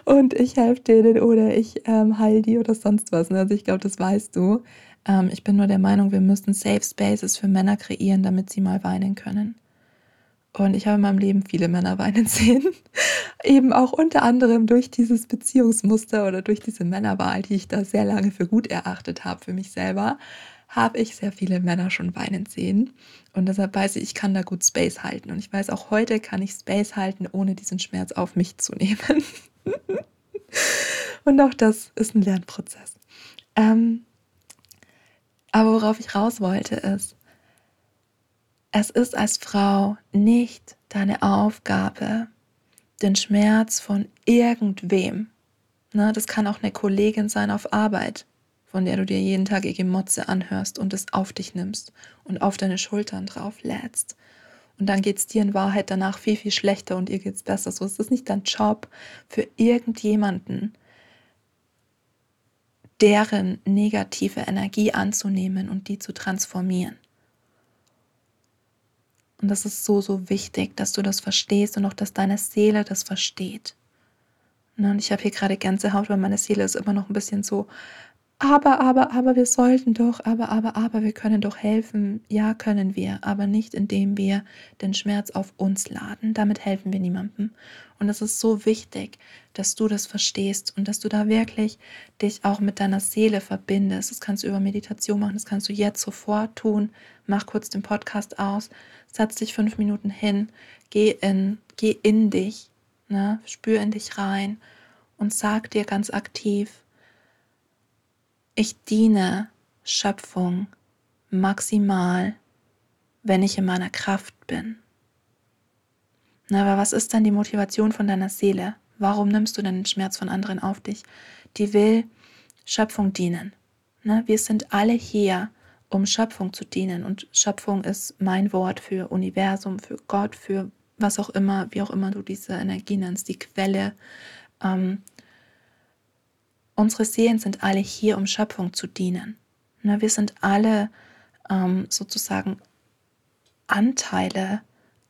Und ich helfe denen oder ich ähm, heil die oder sonst was. Ne? Also ich glaube, das weißt du. Ähm, ich bin nur der Meinung, wir müssen Safe Spaces für Männer kreieren, damit sie mal weinen können. Und ich habe in meinem Leben viele Männer weinen (laughs) sehen. Eben auch unter anderem durch dieses Beziehungsmuster oder durch diese Männerwahl, die ich da sehr lange für gut erachtet habe für mich selber, habe ich sehr viele Männer schon weinen sehen. Und deshalb weiß ich, ich kann da gut Space halten. Und ich weiß, auch heute kann ich Space halten, ohne diesen Schmerz auf mich zu nehmen. (laughs) Und auch das ist ein Lernprozess. Ähm, aber worauf ich raus wollte, ist, es ist als Frau nicht deine Aufgabe, den Schmerz von irgendwem. Ne, das kann auch eine Kollegin sein auf Arbeit, von der du dir jeden Tag ihr Gemotze anhörst und es auf dich nimmst und auf deine Schultern drauf lädst. Und dann geht es dir in Wahrheit danach viel, viel schlechter und ihr geht es besser. So ist es nicht dein Job für irgendjemanden, deren negative Energie anzunehmen und die zu transformieren. Und das ist so, so wichtig, dass du das verstehst und auch, dass deine Seele das versteht. Ne, und ich habe hier gerade Gänsehaut, weil meine Seele ist immer noch ein bisschen so aber, aber, aber wir sollten doch, aber, aber, aber wir können doch helfen. Ja, können wir, aber nicht indem wir den Schmerz auf uns laden. Damit helfen wir niemandem. Und es ist so wichtig, dass du das verstehst und dass du da wirklich dich auch mit deiner Seele verbindest. Das kannst du über Meditation machen, das kannst du jetzt sofort tun. Mach kurz den Podcast aus, setz dich fünf Minuten hin, geh in, geh in dich, ne? spür in dich rein und sag dir ganz aktiv, ich diene Schöpfung maximal, wenn ich in meiner Kraft bin. Na, aber was ist dann die Motivation von deiner Seele? Warum nimmst du denn den Schmerz von anderen auf dich? Die will Schöpfung dienen. Na, wir sind alle hier, um Schöpfung zu dienen. Und Schöpfung ist mein Wort für Universum, für Gott, für was auch immer, wie auch immer du diese Energie nennst, die Quelle. Ähm, unsere Seelen sind alle hier, um Schöpfung zu dienen. Ne, wir sind alle ähm, sozusagen Anteile,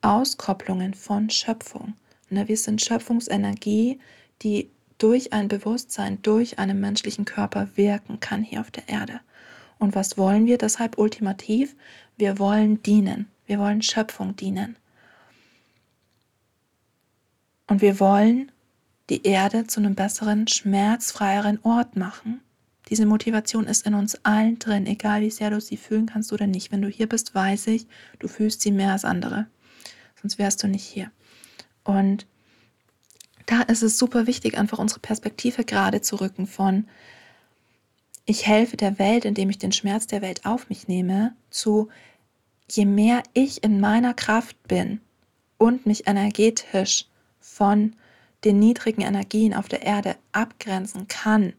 Auskopplungen von Schöpfung. Ne, wir sind Schöpfungsenergie, die durch ein Bewusstsein, durch einen menschlichen Körper wirken kann hier auf der Erde. Und was wollen wir deshalb ultimativ? Wir wollen dienen. Wir wollen Schöpfung dienen. Und wir wollen die Erde zu einem besseren, schmerzfreieren Ort machen. Diese Motivation ist in uns allen drin, egal wie sehr du sie fühlen kannst oder nicht. Wenn du hier bist, weiß ich, du fühlst sie mehr als andere. Sonst wärst du nicht hier. Und da ist es super wichtig, einfach unsere Perspektive gerade zu rücken von, ich helfe der Welt, indem ich den Schmerz der Welt auf mich nehme, zu, je mehr ich in meiner Kraft bin und mich energetisch von den niedrigen Energien auf der Erde abgrenzen kann,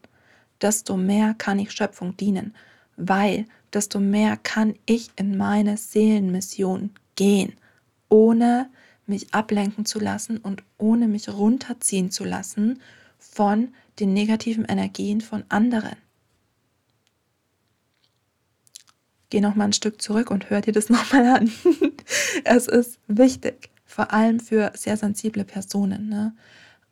desto mehr kann ich Schöpfung dienen, weil desto mehr kann ich in meine Seelenmission gehen, ohne mich ablenken zu lassen und ohne mich runterziehen zu lassen von den negativen Energien von anderen. Geh noch mal ein Stück zurück und hör dir das (laughs) noch mal an. es ist wichtig, vor allem für sehr sensible Personen. Ne?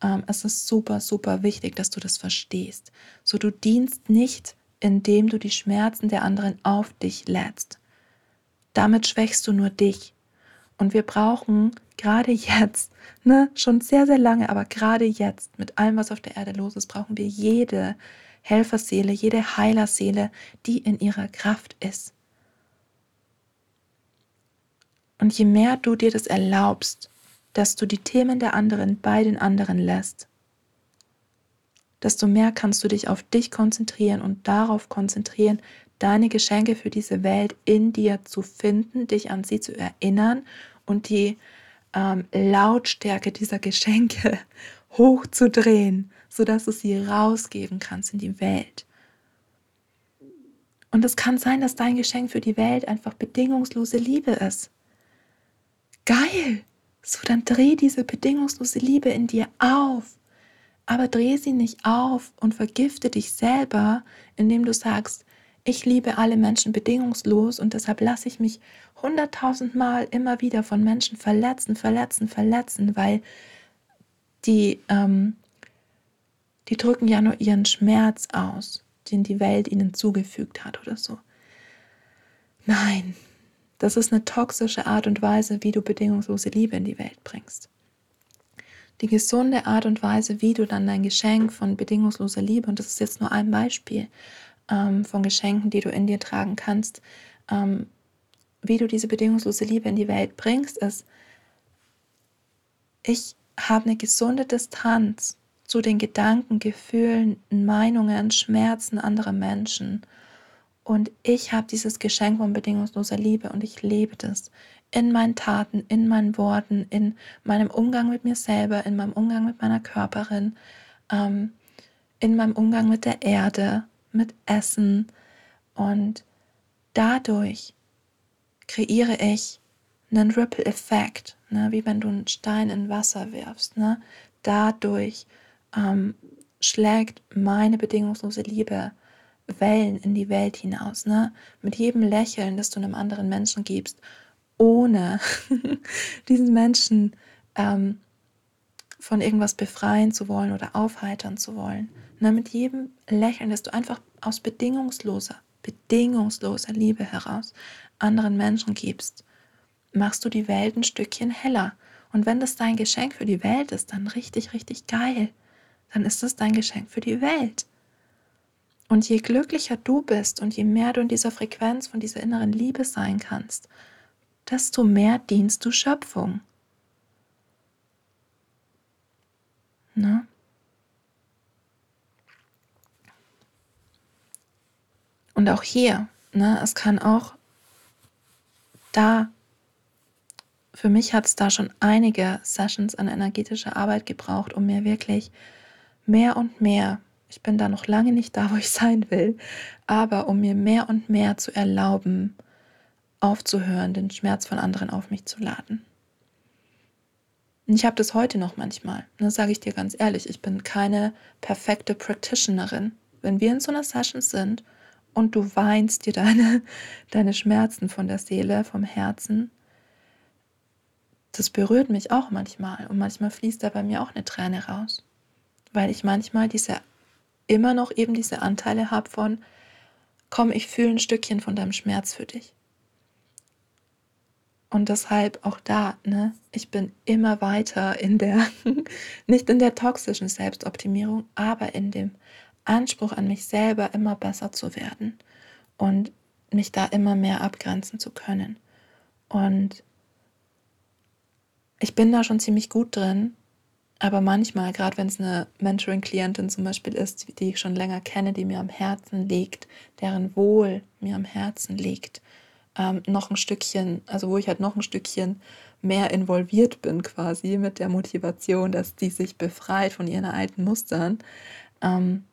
Ähm, es ist super, super wichtig, dass du das verstehst. So, du dienst nicht, indem du die Schmerzen der anderen auf dich lädst. Damit schwächst du nur dich. Und wir brauchen gerade jetzt, ne, schon sehr, sehr lange, aber gerade jetzt, mit allem, was auf der Erde los ist, brauchen wir jede Helferseele, jede Heilerseele, die in ihrer Kraft ist. Und je mehr du dir das erlaubst, dass du die Themen der anderen bei den anderen lässt, desto mehr kannst du dich auf dich konzentrieren und darauf konzentrieren, deine Geschenke für diese Welt in dir zu finden, dich an sie zu erinnern und die ähm, Lautstärke dieser Geschenke (laughs) hochzudrehen, sodass du sie rausgeben kannst in die Welt. Und es kann sein, dass dein Geschenk für die Welt einfach bedingungslose Liebe ist. Geil! So, dann dreh diese bedingungslose Liebe in dir auf. Aber dreh sie nicht auf und vergifte dich selber, indem du sagst, ich liebe alle Menschen bedingungslos und deshalb lasse ich mich hunderttausendmal immer wieder von Menschen verletzen, verletzen, verletzen, weil die, ähm, die drücken ja nur ihren Schmerz aus, den die Welt ihnen zugefügt hat oder so. Nein, das ist eine toxische Art und Weise, wie du bedingungslose Liebe in die Welt bringst. Die gesunde Art und Weise, wie du dann dein Geschenk von bedingungsloser Liebe, und das ist jetzt nur ein Beispiel ähm, von Geschenken, die du in dir tragen kannst, ähm, wie du diese bedingungslose Liebe in die Welt bringst, ist, ich habe eine gesunde Distanz zu den Gedanken, Gefühlen, Meinungen, Schmerzen anderer Menschen und ich habe dieses Geschenk von bedingungsloser Liebe und ich lebe das in meinen Taten, in meinen Worten, in meinem Umgang mit mir selber, in meinem Umgang mit meiner Körperin, ähm, in meinem Umgang mit der Erde, mit Essen. Und dadurch kreiere ich einen Ripple-Effekt, ne? wie wenn du einen Stein in Wasser wirfst. Ne? Dadurch ähm, schlägt meine bedingungslose Liebe Wellen in die Welt hinaus. Ne? Mit jedem Lächeln, das du einem anderen Menschen gibst, ohne (laughs) diesen Menschen ähm, von irgendwas befreien zu wollen oder aufheitern zu wollen. Ne? Mit jedem Lächeln, das du einfach aus bedingungsloser, bedingungsloser Liebe heraus anderen Menschen gibst, machst du die Welt ein Stückchen heller. Und wenn das dein Geschenk für die Welt ist, dann richtig, richtig geil. Dann ist es dein Geschenk für die Welt. Und je glücklicher du bist und je mehr du in dieser Frequenz von dieser inneren Liebe sein kannst, desto mehr dienst du Schöpfung. Ne? Und auch hier, ne, es kann auch da, für mich hat es da schon einige Sessions an energetischer Arbeit gebraucht, um mir wirklich mehr und mehr ich bin da noch lange nicht da, wo ich sein will, aber um mir mehr und mehr zu erlauben, aufzuhören, den Schmerz von anderen auf mich zu laden. Und ich habe das heute noch manchmal. Das sage ich dir ganz ehrlich. Ich bin keine perfekte Practitionerin. Wenn wir in so einer Session sind und du weinst dir deine, (laughs) deine Schmerzen von der Seele, vom Herzen, das berührt mich auch manchmal. Und manchmal fließt da bei mir auch eine Träne raus. Weil ich manchmal diese immer noch eben diese Anteile habe von, komm, ich fühle ein Stückchen von deinem Schmerz für dich. Und deshalb auch da, ne, ich bin immer weiter in der, (laughs) nicht in der toxischen Selbstoptimierung, aber in dem Anspruch an mich selber, immer besser zu werden und mich da immer mehr abgrenzen zu können. Und ich bin da schon ziemlich gut drin, aber manchmal, gerade wenn es eine Mentoring-Klientin zum Beispiel ist, die ich schon länger kenne, die mir am Herzen liegt, deren Wohl mir am Herzen liegt, ähm, noch ein Stückchen, also wo ich halt noch ein Stückchen mehr involviert bin quasi mit der Motivation, dass die sich befreit von ihren alten Mustern, ähm,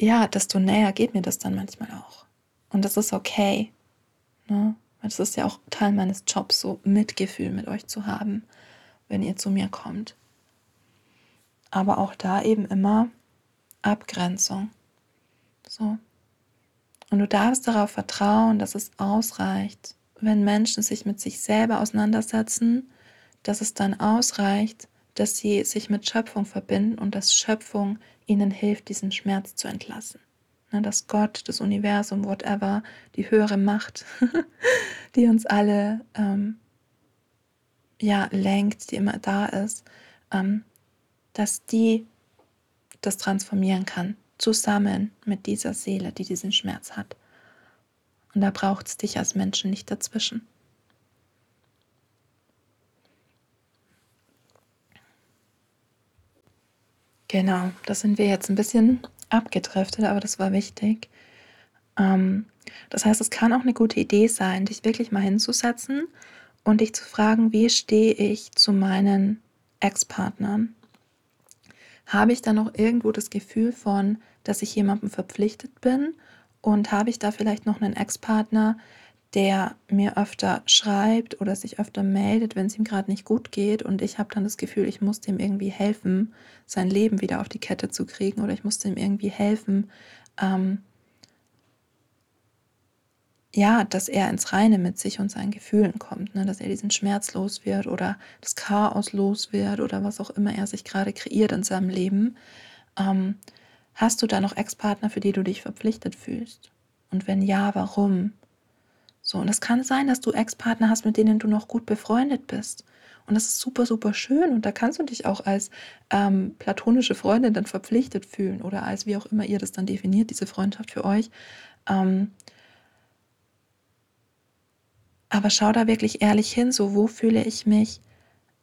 ja, desto näher geht mir das dann manchmal auch. Und das ist okay. Ne? Das ist ja auch Teil meines Jobs, so Mitgefühl mit euch zu haben wenn ihr zu mir kommt. Aber auch da eben immer Abgrenzung. So. Und du darfst darauf vertrauen, dass es ausreicht, wenn Menschen sich mit sich selber auseinandersetzen, dass es dann ausreicht, dass sie sich mit Schöpfung verbinden und dass Schöpfung ihnen hilft, diesen Schmerz zu entlassen. Ne, dass Gott, das Universum, whatever, die höhere Macht, (laughs) die uns alle ähm, ja lenkt, die immer da ist, ähm, dass die das transformieren kann, zusammen mit dieser Seele, die diesen Schmerz hat. Und da braucht es dich als Menschen nicht dazwischen. Genau, da sind wir jetzt ein bisschen abgedriftet, aber das war wichtig. Ähm, das heißt, es kann auch eine gute Idee sein, dich wirklich mal hinzusetzen und dich zu fragen, wie stehe ich zu meinen Ex-Partnern? Habe ich da noch irgendwo das Gefühl von, dass ich jemandem verpflichtet bin? Und habe ich da vielleicht noch einen Ex-Partner, der mir öfter schreibt oder sich öfter meldet, wenn es ihm gerade nicht gut geht und ich habe dann das Gefühl, ich muss dem irgendwie helfen, sein Leben wieder auf die Kette zu kriegen oder ich muss dem irgendwie helfen, ähm, ja, dass er ins Reine mit sich und seinen Gefühlen kommt, ne? dass er diesen Schmerz los wird oder das Chaos los wird oder was auch immer er sich gerade kreiert in seinem Leben. Ähm, hast du da noch Ex-Partner, für die du dich verpflichtet fühlst? Und wenn ja, warum? So, und es kann sein, dass du Ex-Partner hast, mit denen du noch gut befreundet bist. Und das ist super, super schön. Und da kannst du dich auch als ähm, platonische Freundin dann verpflichtet fühlen oder als wie auch immer ihr das dann definiert, diese Freundschaft für euch. Ähm, aber schau da wirklich ehrlich hin, so wo fühle ich mich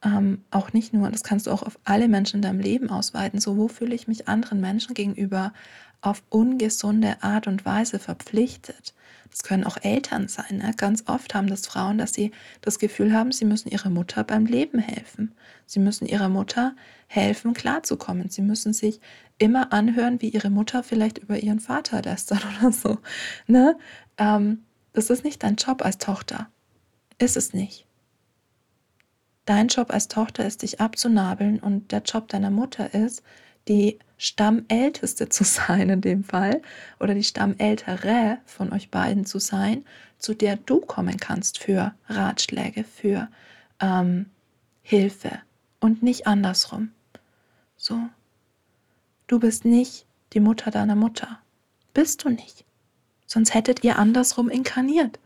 ähm, auch nicht nur, das kannst du auch auf alle Menschen in deinem Leben ausweiten, so wo fühle ich mich anderen Menschen gegenüber auf ungesunde Art und Weise verpflichtet. Das können auch Eltern sein. Ne? Ganz oft haben das Frauen, dass sie das Gefühl haben, sie müssen ihrer Mutter beim Leben helfen. Sie müssen ihrer Mutter helfen, klarzukommen. Sie müssen sich immer anhören, wie ihre Mutter vielleicht über ihren Vater lästert (laughs) oder so. Ne? Ähm, das ist nicht dein Job als Tochter. Ist es nicht. Dein Job als Tochter ist, dich abzunabeln und der Job deiner Mutter ist, die Stammälteste zu sein in dem Fall oder die Stammältere von euch beiden zu sein, zu der du kommen kannst für Ratschläge, für ähm, Hilfe und nicht andersrum. So, du bist nicht die Mutter deiner Mutter. Bist du nicht. Sonst hättet ihr andersrum inkarniert.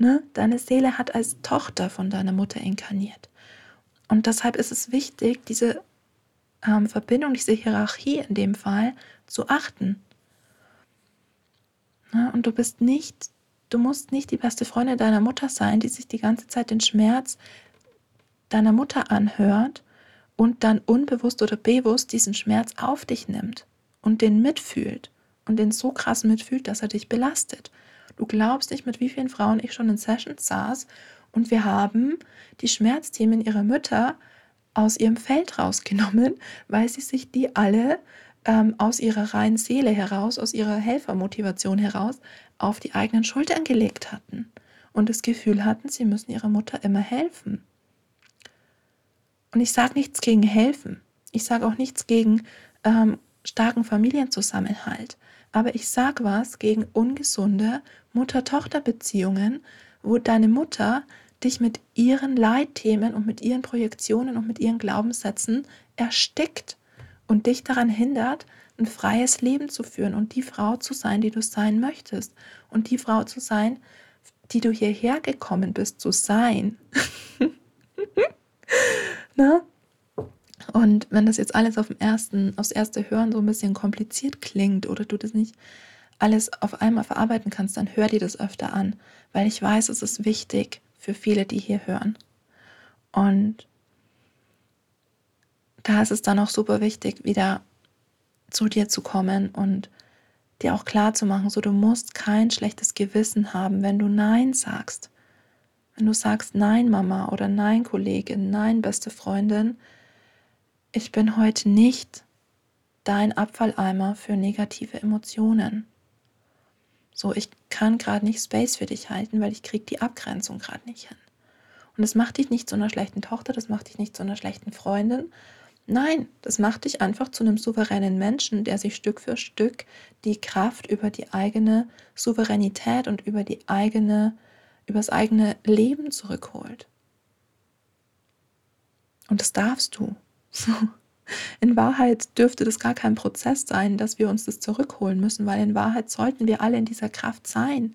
Ne? Deine Seele hat als Tochter von deiner Mutter inkarniert. Und deshalb ist es wichtig, diese ähm, Verbindung, diese Hierarchie in dem Fall zu achten. Ja, und du bist nicht, du musst nicht die beste Freundin deiner Mutter sein, die sich die ganze Zeit den Schmerz deiner Mutter anhört und dann unbewusst oder bewusst diesen Schmerz auf dich nimmt und den mitfühlt und den so krass mitfühlt, dass er dich belastet. Du glaubst nicht, mit wie vielen Frauen ich schon in Sessions saß und wir haben die Schmerzthemen ihrer Mütter aus ihrem Feld rausgenommen, weil sie sich die alle ähm, aus ihrer reinen Seele heraus, aus ihrer Helfermotivation heraus auf die eigenen Schultern gelegt hatten und das Gefühl hatten, sie müssen ihrer Mutter immer helfen. Und ich sage nichts gegen helfen. Ich sage auch nichts gegen ähm, starken Familienzusammenhalt. Aber ich sage was gegen ungesunde Mutter-Tochter-Beziehungen, wo deine Mutter dich mit ihren Leitthemen und mit ihren Projektionen und mit ihren Glaubenssätzen erstickt und dich daran hindert, ein freies Leben zu führen und die Frau zu sein, die du sein möchtest und die Frau zu sein, die du hierher gekommen bist zu sein. (laughs) ne? Und wenn das jetzt alles auf dem ersten, aufs erste Hören so ein bisschen kompliziert klingt oder du das nicht alles auf einmal verarbeiten kannst, dann hör dir das öfter an, weil ich weiß, es ist wichtig, für viele, die hier hören. Und da ist es dann auch super wichtig, wieder zu dir zu kommen und dir auch klar zu machen, so du musst kein schlechtes Gewissen haben, wenn du Nein sagst. Wenn du sagst Nein, Mama oder Nein, Kollegin, Nein, beste Freundin, ich bin heute nicht dein Abfalleimer für negative Emotionen. So, ich kann gerade nicht Space für dich halten, weil ich kriege die Abgrenzung gerade nicht hin. Und das macht dich nicht zu einer schlechten Tochter, das macht dich nicht zu einer schlechten Freundin. Nein, das macht dich einfach zu einem souveränen Menschen, der sich Stück für Stück die Kraft über die eigene Souveränität und über die eigene, über das eigene Leben zurückholt. Und das darfst du. In Wahrheit dürfte das gar kein Prozess sein, dass wir uns das zurückholen müssen, weil in Wahrheit sollten wir alle in dieser Kraft sein.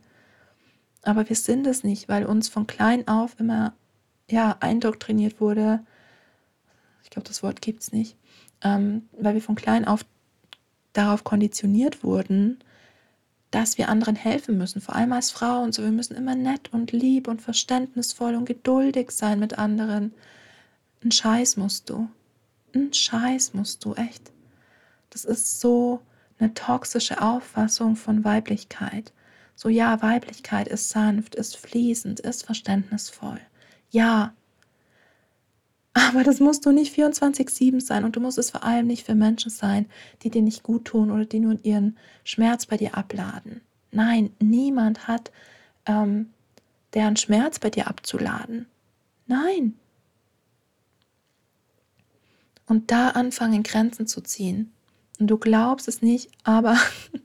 Aber wir sind es nicht, weil uns von klein auf immer ja, eindoktriniert wurde. Ich glaube, das Wort gibt es nicht. Ähm, weil wir von klein auf darauf konditioniert wurden, dass wir anderen helfen müssen, vor allem als Frauen. So, wir müssen immer nett und lieb und verständnisvoll und geduldig sein mit anderen. Ein Scheiß musst du einen Scheiß musst du echt. Das ist so eine toxische Auffassung von Weiblichkeit. So ja, Weiblichkeit ist sanft, ist fließend, ist verständnisvoll. Ja. Aber das musst du nicht 24-7 sein und du musst es vor allem nicht für Menschen sein, die dir nicht gut tun oder die nur ihren Schmerz bei dir abladen. Nein, niemand hat ähm, deren Schmerz bei dir abzuladen. Nein, und da anfangen, Grenzen zu ziehen. Und du glaubst es nicht, aber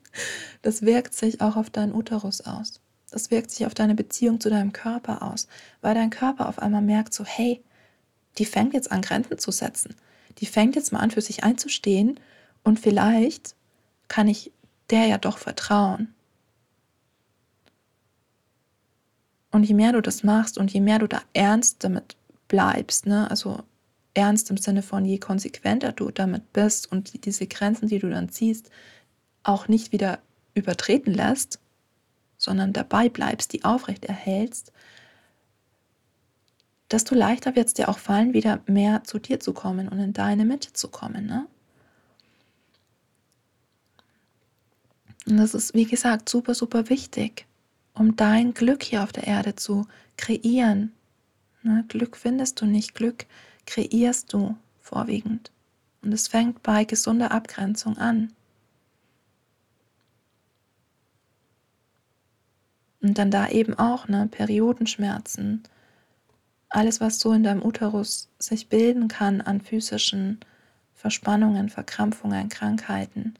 (laughs) das wirkt sich auch auf deinen Uterus aus. Das wirkt sich auf deine Beziehung zu deinem Körper aus, weil dein Körper auf einmal merkt so, hey, die fängt jetzt an, Grenzen zu setzen. Die fängt jetzt mal an, für sich einzustehen und vielleicht kann ich der ja doch vertrauen. Und je mehr du das machst und je mehr du da ernst damit bleibst, ne, also ernst im Sinne von, je konsequenter du damit bist und diese Grenzen, die du dann ziehst, auch nicht wieder übertreten lässt, sondern dabei bleibst, die aufrecht erhältst, desto leichter wird es dir auch fallen, wieder mehr zu dir zu kommen und in deine Mitte zu kommen. Ne? Und das ist, wie gesagt, super, super wichtig, um dein Glück hier auf der Erde zu kreieren. Ne? Glück findest du nicht, Glück kreierst du vorwiegend. Und es fängt bei gesunder Abgrenzung an. Und dann da eben auch ne, Periodenschmerzen, alles, was so in deinem Uterus sich bilden kann an physischen Verspannungen, Verkrampfungen, Krankheiten.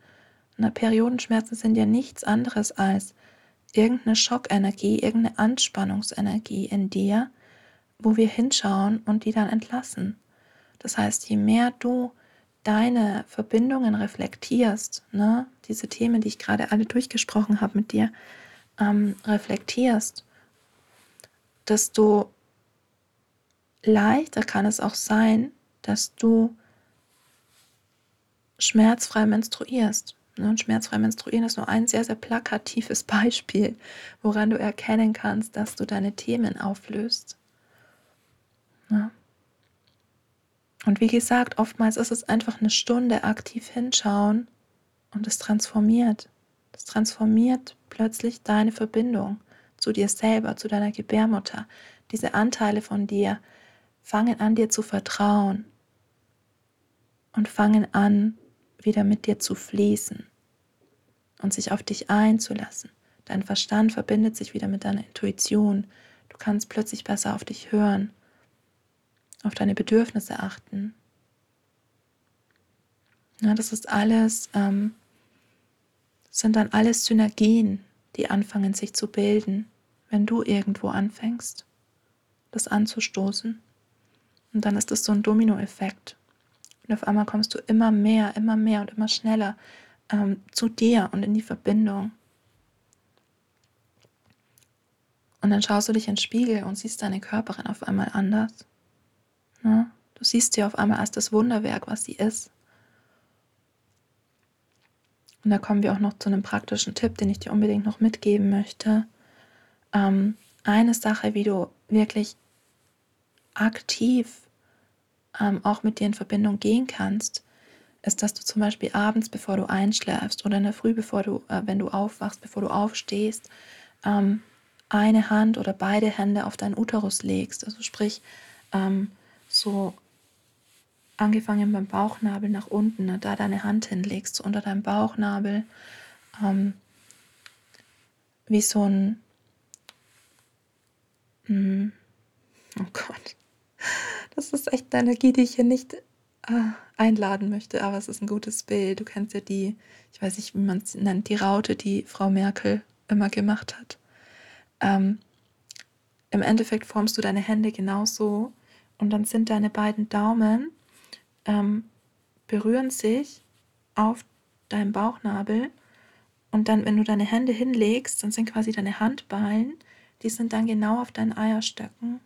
Na, Periodenschmerzen sind ja nichts anderes als irgendeine Schockenergie, irgendeine Anspannungsenergie in dir, wo wir hinschauen und die dann entlassen. Das heißt, je mehr du deine Verbindungen reflektierst, ne, diese Themen, die ich gerade alle durchgesprochen habe mit dir, ähm, reflektierst, desto leichter kann es auch sein, dass du schmerzfrei menstruierst. Ne, und schmerzfrei menstruieren ist nur ein sehr, sehr plakatives (laughs) Beispiel, woran du erkennen kannst, dass du deine Themen auflöst. Ja. Und wie gesagt, oftmals ist es einfach eine Stunde aktiv hinschauen und es transformiert. Das transformiert plötzlich deine Verbindung zu dir selber, zu deiner Gebärmutter. Diese Anteile von dir fangen an, dir zu vertrauen und fangen an, wieder mit dir zu fließen und sich auf dich einzulassen. Dein Verstand verbindet sich wieder mit deiner Intuition. Du kannst plötzlich besser auf dich hören, auf deine Bedürfnisse achten. Ja, das ist alles, ähm, sind dann alles Synergien, die anfangen sich zu bilden, wenn du irgendwo anfängst, das anzustoßen. Und dann ist das so ein Dominoeffekt. Und auf einmal kommst du immer mehr, immer mehr und immer schneller ähm, zu dir und in die Verbindung. Und dann schaust du dich in den Spiegel und siehst deine Körperin auf einmal anders. Ne? Du siehst sie auf einmal als das Wunderwerk, was sie ist. Und da kommen wir auch noch zu einem praktischen Tipp, den ich dir unbedingt noch mitgeben möchte. Ähm, eine Sache, wie du wirklich aktiv ähm, auch mit dir in Verbindung gehen kannst, ist, dass du zum Beispiel abends, bevor du einschläfst oder in der Früh, bevor du, äh, wenn du aufwachst, bevor du aufstehst, ähm, eine Hand oder beide Hände auf deinen Uterus legst. Also sprich, ähm, so angefangen beim Bauchnabel nach unten, ne, da deine Hand hinlegst, so unter deinem Bauchnabel, ähm, wie so ein, mh, hm, oh Gott, das ist echt eine Energie, die ich hier nicht äh, einladen möchte, aber es ist ein gutes Bild. Du kennst ja die, ich weiß nicht, wie man es nennt, die Raute, die Frau Merkel immer gemacht hat. Ähm, Im Endeffekt formst du deine Hände genauso und dann sind deine beiden Daumen ähm, berühren sich auf deinem Bauchnabel und dann, wenn du deine Hände hinlegst, dann sind quasi deine Handballen, die sind dann genau auf deinen Eierstöcken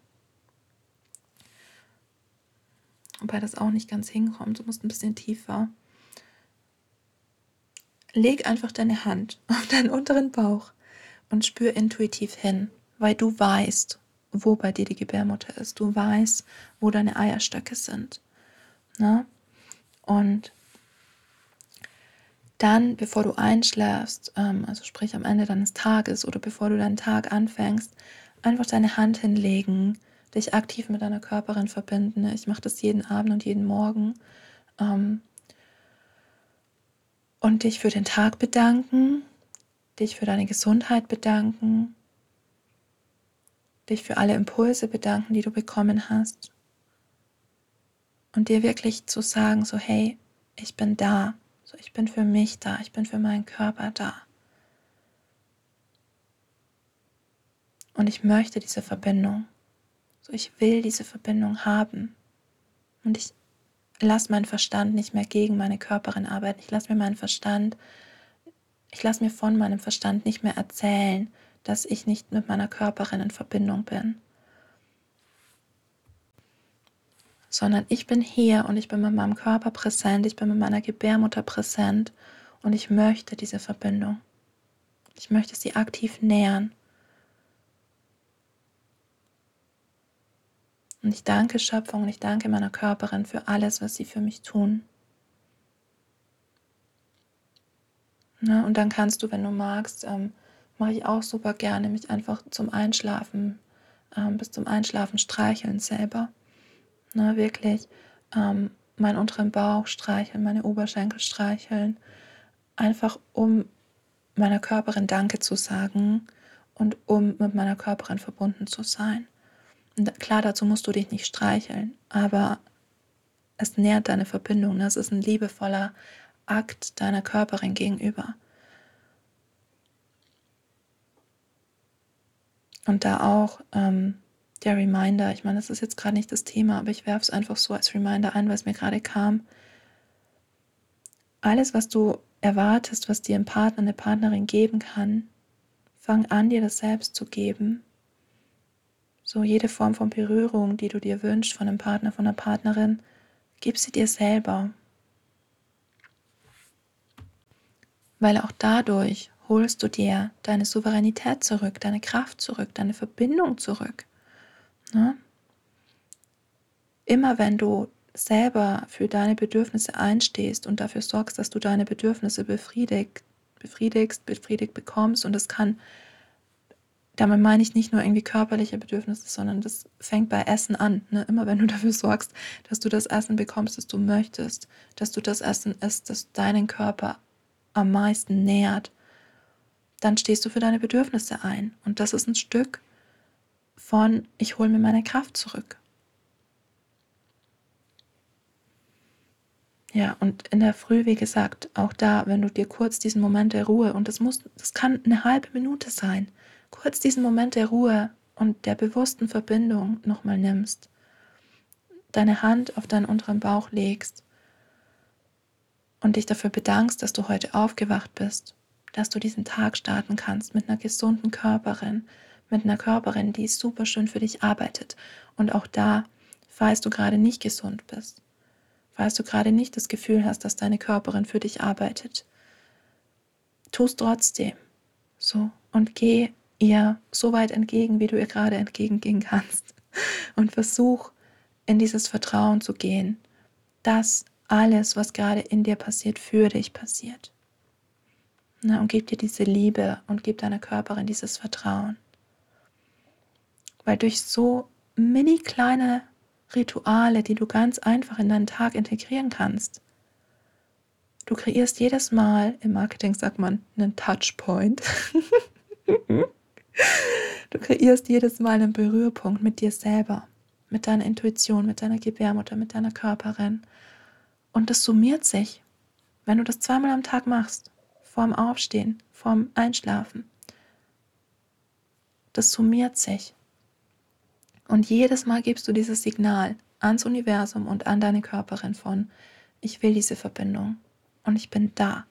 wobei das auch nicht ganz hinkommt. Du musst ein bisschen tiefer. Leg einfach deine Hand (laughs) auf deinen unteren Bauch und spür intuitiv hin, weil du weißt, wo bei dir die Gebärmutter ist. Du weißt, wo deine Eierstöcke sind. Ne? Und dann, bevor du einschläfst, ähm, also sprich am Ende deines Tages oder bevor du deinen Tag anfängst, einfach deine Hand hinlegen, dich aktiv mit deiner Körperin verbinden. Ich mache das jeden Abend und jeden Morgen. Ähm, und dich für den Tag bedanken, dich für deine Gesundheit bedanken, dich für alle Impulse bedanken, die du bekommen hast. Und dir wirklich zu sagen, so hey, ich bin da, so ich bin für mich da, ich bin für meinen Körper da. Und ich möchte diese Verbindung. So, ich will diese Verbindung haben. Und ich lasse meinen Verstand nicht mehr gegen meine Körperin arbeiten. Ich lasse mir meinen Verstand, ich lasse mir von meinem Verstand nicht mehr erzählen, dass ich nicht mit meiner Körperin in Verbindung bin. Sondern ich bin hier und ich bin mit meinem Körper präsent, ich bin mit meiner Gebärmutter präsent und ich möchte diese Verbindung. Ich möchte sie aktiv nähern. Und ich danke Schöpfung und ich danke meiner Körperin für alles, was sie für mich tun. Na, und dann kannst du, wenn du magst, ähm, mache ich auch super gerne, mich einfach zum Einschlafen, ähm, bis zum Einschlafen streicheln selber. Na, wirklich ähm, meinen unteren Bauch streicheln, meine Oberschenkel streicheln, einfach um meiner Körperin Danke zu sagen und um mit meiner Körperin verbunden zu sein. Und klar, dazu musst du dich nicht streicheln, aber es nährt deine Verbindung. Das ist ein liebevoller Akt deiner Körperin gegenüber. Und da auch ähm, der Reminder, ich meine, das ist jetzt gerade nicht das Thema, aber ich werfe es einfach so als Reminder ein, weil es mir gerade kam. Alles, was du erwartest, was dir ein Partner, eine Partnerin geben kann, fang an, dir das selbst zu geben. So jede Form von Berührung, die du dir wünschst von einem Partner, von einer Partnerin, gib sie dir selber. Weil auch dadurch holst du dir deine Souveränität zurück, deine Kraft zurück, deine Verbindung zurück. Ne? Immer wenn du selber für deine Bedürfnisse einstehst und dafür sorgst, dass du deine Bedürfnisse befriedigt, befriedigst, befriedigt bekommst. Und das kann, damit meine ich nicht nur irgendwie körperliche Bedürfnisse, sondern das fängt bei Essen an. Ne? Immer wenn du dafür sorgst, dass du das Essen bekommst, das du möchtest, dass du das Essen isst, das deinen Körper am meisten nährt, dann stehst du für deine Bedürfnisse ein. Und das ist ein Stück von, ich hole mir meine Kraft zurück. Ja, und in der Früh, wie gesagt, auch da, wenn du dir kurz diesen Moment der Ruhe, und das muss, das kann eine halbe Minute sein, kurz diesen Moment der Ruhe und der bewussten Verbindung nochmal nimmst, deine Hand auf deinen unteren Bauch legst und dich dafür bedankst, dass du heute aufgewacht bist, dass du diesen Tag starten kannst mit einer gesunden Körperin, mit einer Körperin, die super schön für dich arbeitet. Und auch da, falls du gerade nicht gesund bist, falls du gerade nicht das Gefühl hast, dass deine Körperin für dich arbeitet. Tu es trotzdem. So. Und geh ihr so weit entgegen, wie du ihr gerade entgegengehen kannst. (laughs) Und versuch in dieses Vertrauen zu gehen, dass alles, was gerade in dir passiert, für dich passiert. Na, und gib dir diese Liebe und gib deiner Körperin dieses Vertrauen. Weil durch so mini kleine Rituale, die du ganz einfach in deinen Tag integrieren kannst. Du kreierst jedes Mal, im Marketing sagt man, einen Touchpoint. (laughs) du kreierst jedes Mal einen Berührpunkt mit dir selber, mit deiner Intuition, mit deiner Gebärmutter, mit deiner Körperin. Und das summiert sich, wenn du das zweimal am Tag machst, vorm Aufstehen, vorm Einschlafen. Das summiert sich. Und jedes Mal gibst du dieses Signal ans Universum und an deine Körperin von, ich will diese Verbindung und ich bin da.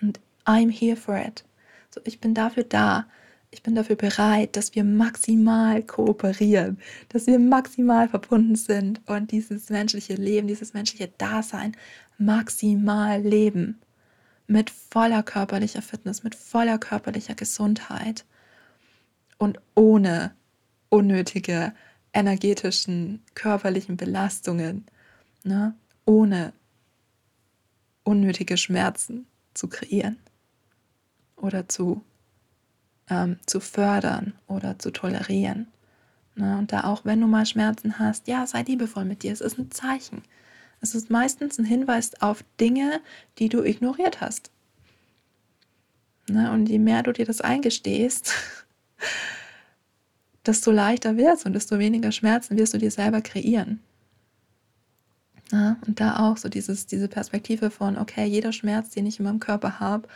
Und I'm here for it. So, ich bin dafür da. Ich bin dafür bereit, dass wir maximal kooperieren, dass wir maximal verbunden sind und dieses menschliche Leben, dieses menschliche Dasein maximal leben. Mit voller körperlicher Fitness, mit voller körperlicher Gesundheit und ohne unnötige energetischen, körperlichen Belastungen, ne, ohne unnötige Schmerzen zu kreieren oder zu, ähm, zu fördern oder zu tolerieren. Ne? Und da auch, wenn du mal Schmerzen hast, ja, sei liebevoll mit dir. Es ist ein Zeichen. Es ist meistens ein Hinweis auf Dinge, die du ignoriert hast. Ne? Und je mehr du dir das eingestehst, (laughs) desto leichter wird es und desto weniger Schmerzen wirst du dir selber kreieren. Ja, und da auch so dieses, diese Perspektive von, okay, jeder Schmerz, den ich in meinem Körper habe,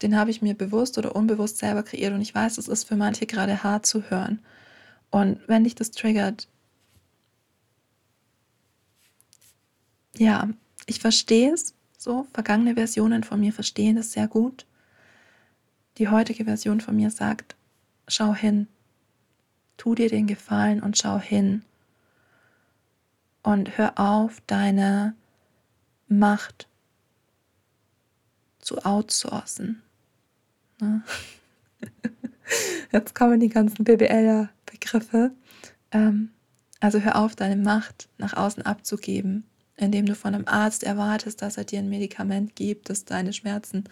den habe ich mir bewusst oder unbewusst selber kreiert und ich weiß, es ist für manche gerade hart zu hören. Und wenn dich das triggert, ja, ich verstehe es so, vergangene Versionen von mir verstehen das sehr gut. Die heutige Version von mir sagt, schau hin, tu dir den Gefallen und schau hin. Und hör auf, deine Macht zu outsourcen. Ne? (laughs) Jetzt kommen die ganzen BBL-Begriffe. Ähm, Also hör auf, deine Macht nach außen abzugeben, indem du von einem Arzt erwartest, dass er dir ein Medikament gibt, das deine Schmerzen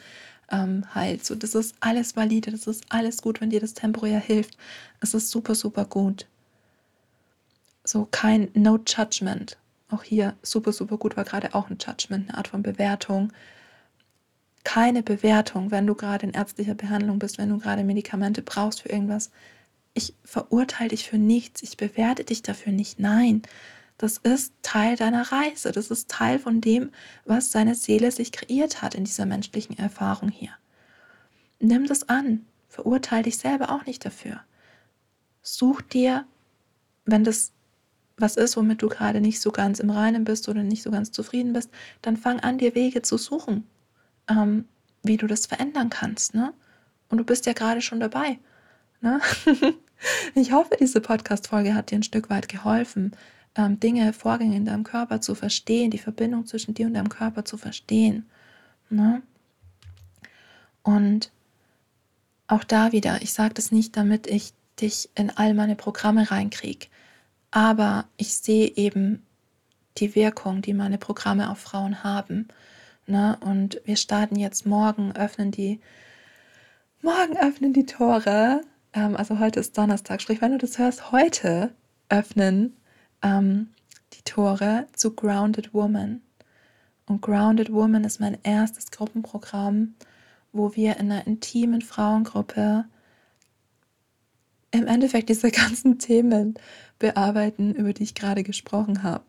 ähm, heilt. So, das ist alles valide, das ist alles gut, wenn dir das temporär hilft. Es ist super, super gut. So kein No Judgment. Auch hier super, super gut war gerade auch ein Judgment, eine Art von Bewertung. Keine Bewertung, wenn du gerade in ärztlicher Behandlung bist, wenn du gerade Medikamente brauchst für irgendwas. Ich verurteile dich für nichts, ich bewerte dich dafür nicht. Nein, das ist Teil deiner Reise. Das ist Teil von dem, was deine Seele sich kreiert hat in dieser menschlichen Erfahrung hier. Nimm das an. Verurteile dich selber auch nicht dafür. Such dir, wenn das was ist, womit du gerade nicht so ganz im Reinen bist oder nicht so ganz zufrieden bist, dann fang an, dir Wege zu suchen, ähm, wie du das verändern kannst. Ne? Und du bist ja gerade schon dabei. Ne? (laughs) ich hoffe, diese Podcast-Folge hat dir ein Stück weit geholfen, ähm, Dinge, Vorgänge in deinem Körper zu verstehen, die Verbindung zwischen dir und deinem Körper zu verstehen. Ne? Und auch da wieder, ich sage das nicht, damit ich dich in all meine Programme reinkriege, aber ich sehe eben die Wirkung, die meine Programme auf Frauen haben. Ne? Und wir starten jetzt morgen, öffnen die, morgen öffnen die Tore. Ähm, also heute ist Donnerstag, sprich, wenn du das hörst, heute öffnen ähm, die Tore zu Grounded Woman. Und Grounded Woman ist mein erstes Gruppenprogramm, wo wir in einer intimen Frauengruppe im Endeffekt diese (laughs) ganzen Themen bearbeiten, über die ich gerade gesprochen habe.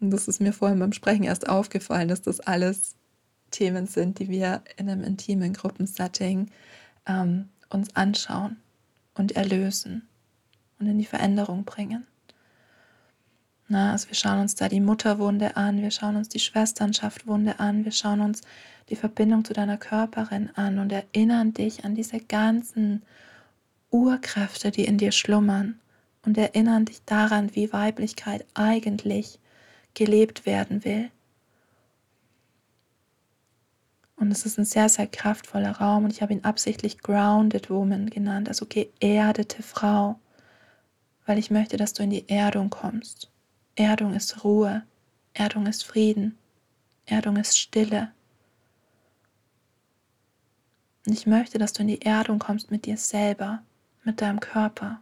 Und das ist mir vorhin beim Sprechen erst aufgefallen, dass das alles Themen sind, die wir in einem intimen Gruppensetting ähm, uns anschauen und erlösen und in die Veränderung bringen. Na, also wir schauen uns da die Mutterwunde an, wir schauen uns die Schwesternschaftwunde an, wir schauen uns die Verbindung zu deiner Körperin an und erinnern dich an diese ganzen Urkräfte, die in dir schlummern und erinnern dich daran, wie Weiblichkeit eigentlich gelebt werden will. Und es ist ein sehr, sehr kraftvoller Raum und ich habe ihn absichtlich Grounded Woman genannt, also geerdete Frau, weil ich möchte, dass du in die Erdung kommst. Erdung ist Ruhe, Erdung ist Frieden, Erdung ist Stille. Und ich möchte, dass du in die Erdung kommst mit dir selber, mit deinem Körper,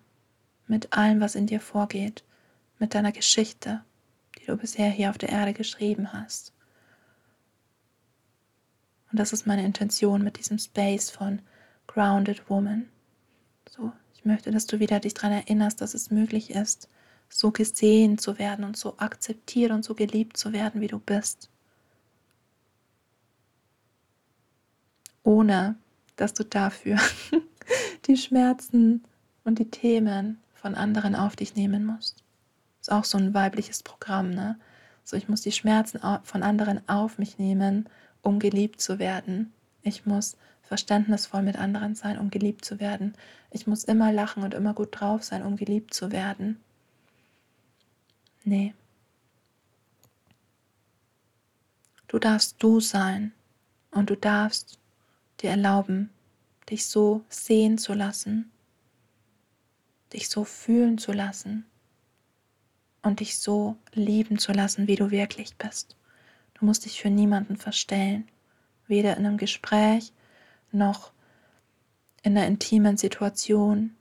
mit allem, was in dir vorgeht, mit deiner Geschichte, die du bisher hier auf der Erde geschrieben hast. Und das ist meine Intention mit diesem Space von Grounded Woman. So, ich möchte, dass du wieder dich daran erinnerst, dass es möglich ist, so gesehen zu werden und so akzeptiert und so geliebt zu werden, wie du bist. Ohne dass du dafür (laughs) die Schmerzen und die Themen von anderen auf dich nehmen musst. Ist auch so ein weibliches Programm, ne? So, ich muss die Schmerzen von anderen auf mich nehmen, um geliebt zu werden. Ich muss verständnisvoll mit anderen sein, um geliebt zu werden. Ich muss immer lachen und immer gut drauf sein, um geliebt zu werden. Nee. Du darfst du sein und du darfst dir erlauben, dich so sehen zu lassen, dich so fühlen zu lassen und dich so lieben zu lassen, wie du wirklich bist. Du musst dich für niemanden verstellen, weder in einem Gespräch noch in einer intimen Situation,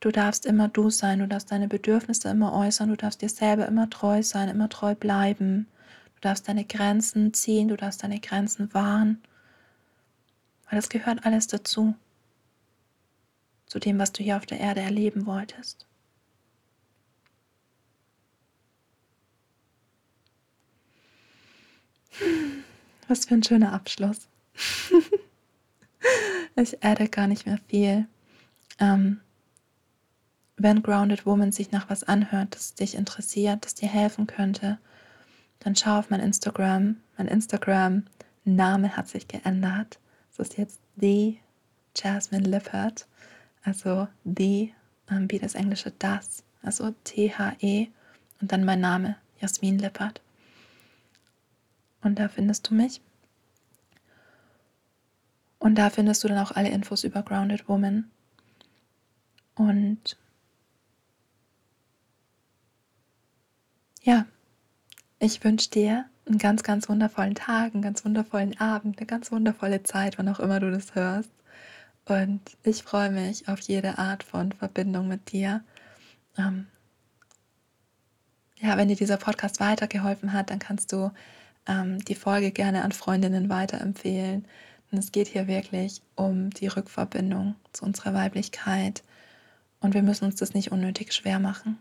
Du darfst immer du sein, du darfst deine Bedürfnisse immer äußern, du darfst dir selber immer treu sein, immer treu bleiben. Du darfst deine Grenzen ziehen, du darfst deine Grenzen wahren. Weil das gehört alles dazu. Zu dem, was du hier auf der Erde erleben wolltest. Was für ein schöner Abschluss. (laughs) ich adde gar nicht mehr viel. Ähm, wenn Grounded Woman sich nach was anhört, das dich interessiert, das dir helfen könnte, dann schau auf mein Instagram. Mein Instagram-Name hat sich geändert. Es ist jetzt The Jasmine Lippert. Also The, ähm, wie das englische das. Also T-H-E und dann mein Name, Jasmin Lippert. Und da findest du mich. Und da findest du dann auch alle Infos über Grounded Woman. Und ja, ich wünsche dir einen ganz, ganz wundervollen Tag, einen ganz wundervollen Abend, eine ganz wundervolle Zeit, wann auch immer du das hörst. Und ich freue mich auf jede Art von Verbindung mit dir. Ähm, ja, wenn dir dieser Podcast weitergeholfen hat, dann kannst du ähm, die Folge gerne an Freundinnen weiterempfehlen. Denn es geht hier wirklich um die Rückverbindung zu unserer Weiblichkeit. Und wir müssen uns das nicht unnötig schwer machen.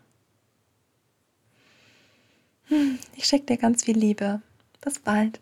Ich schicke dir ganz viel Liebe. Bis bald.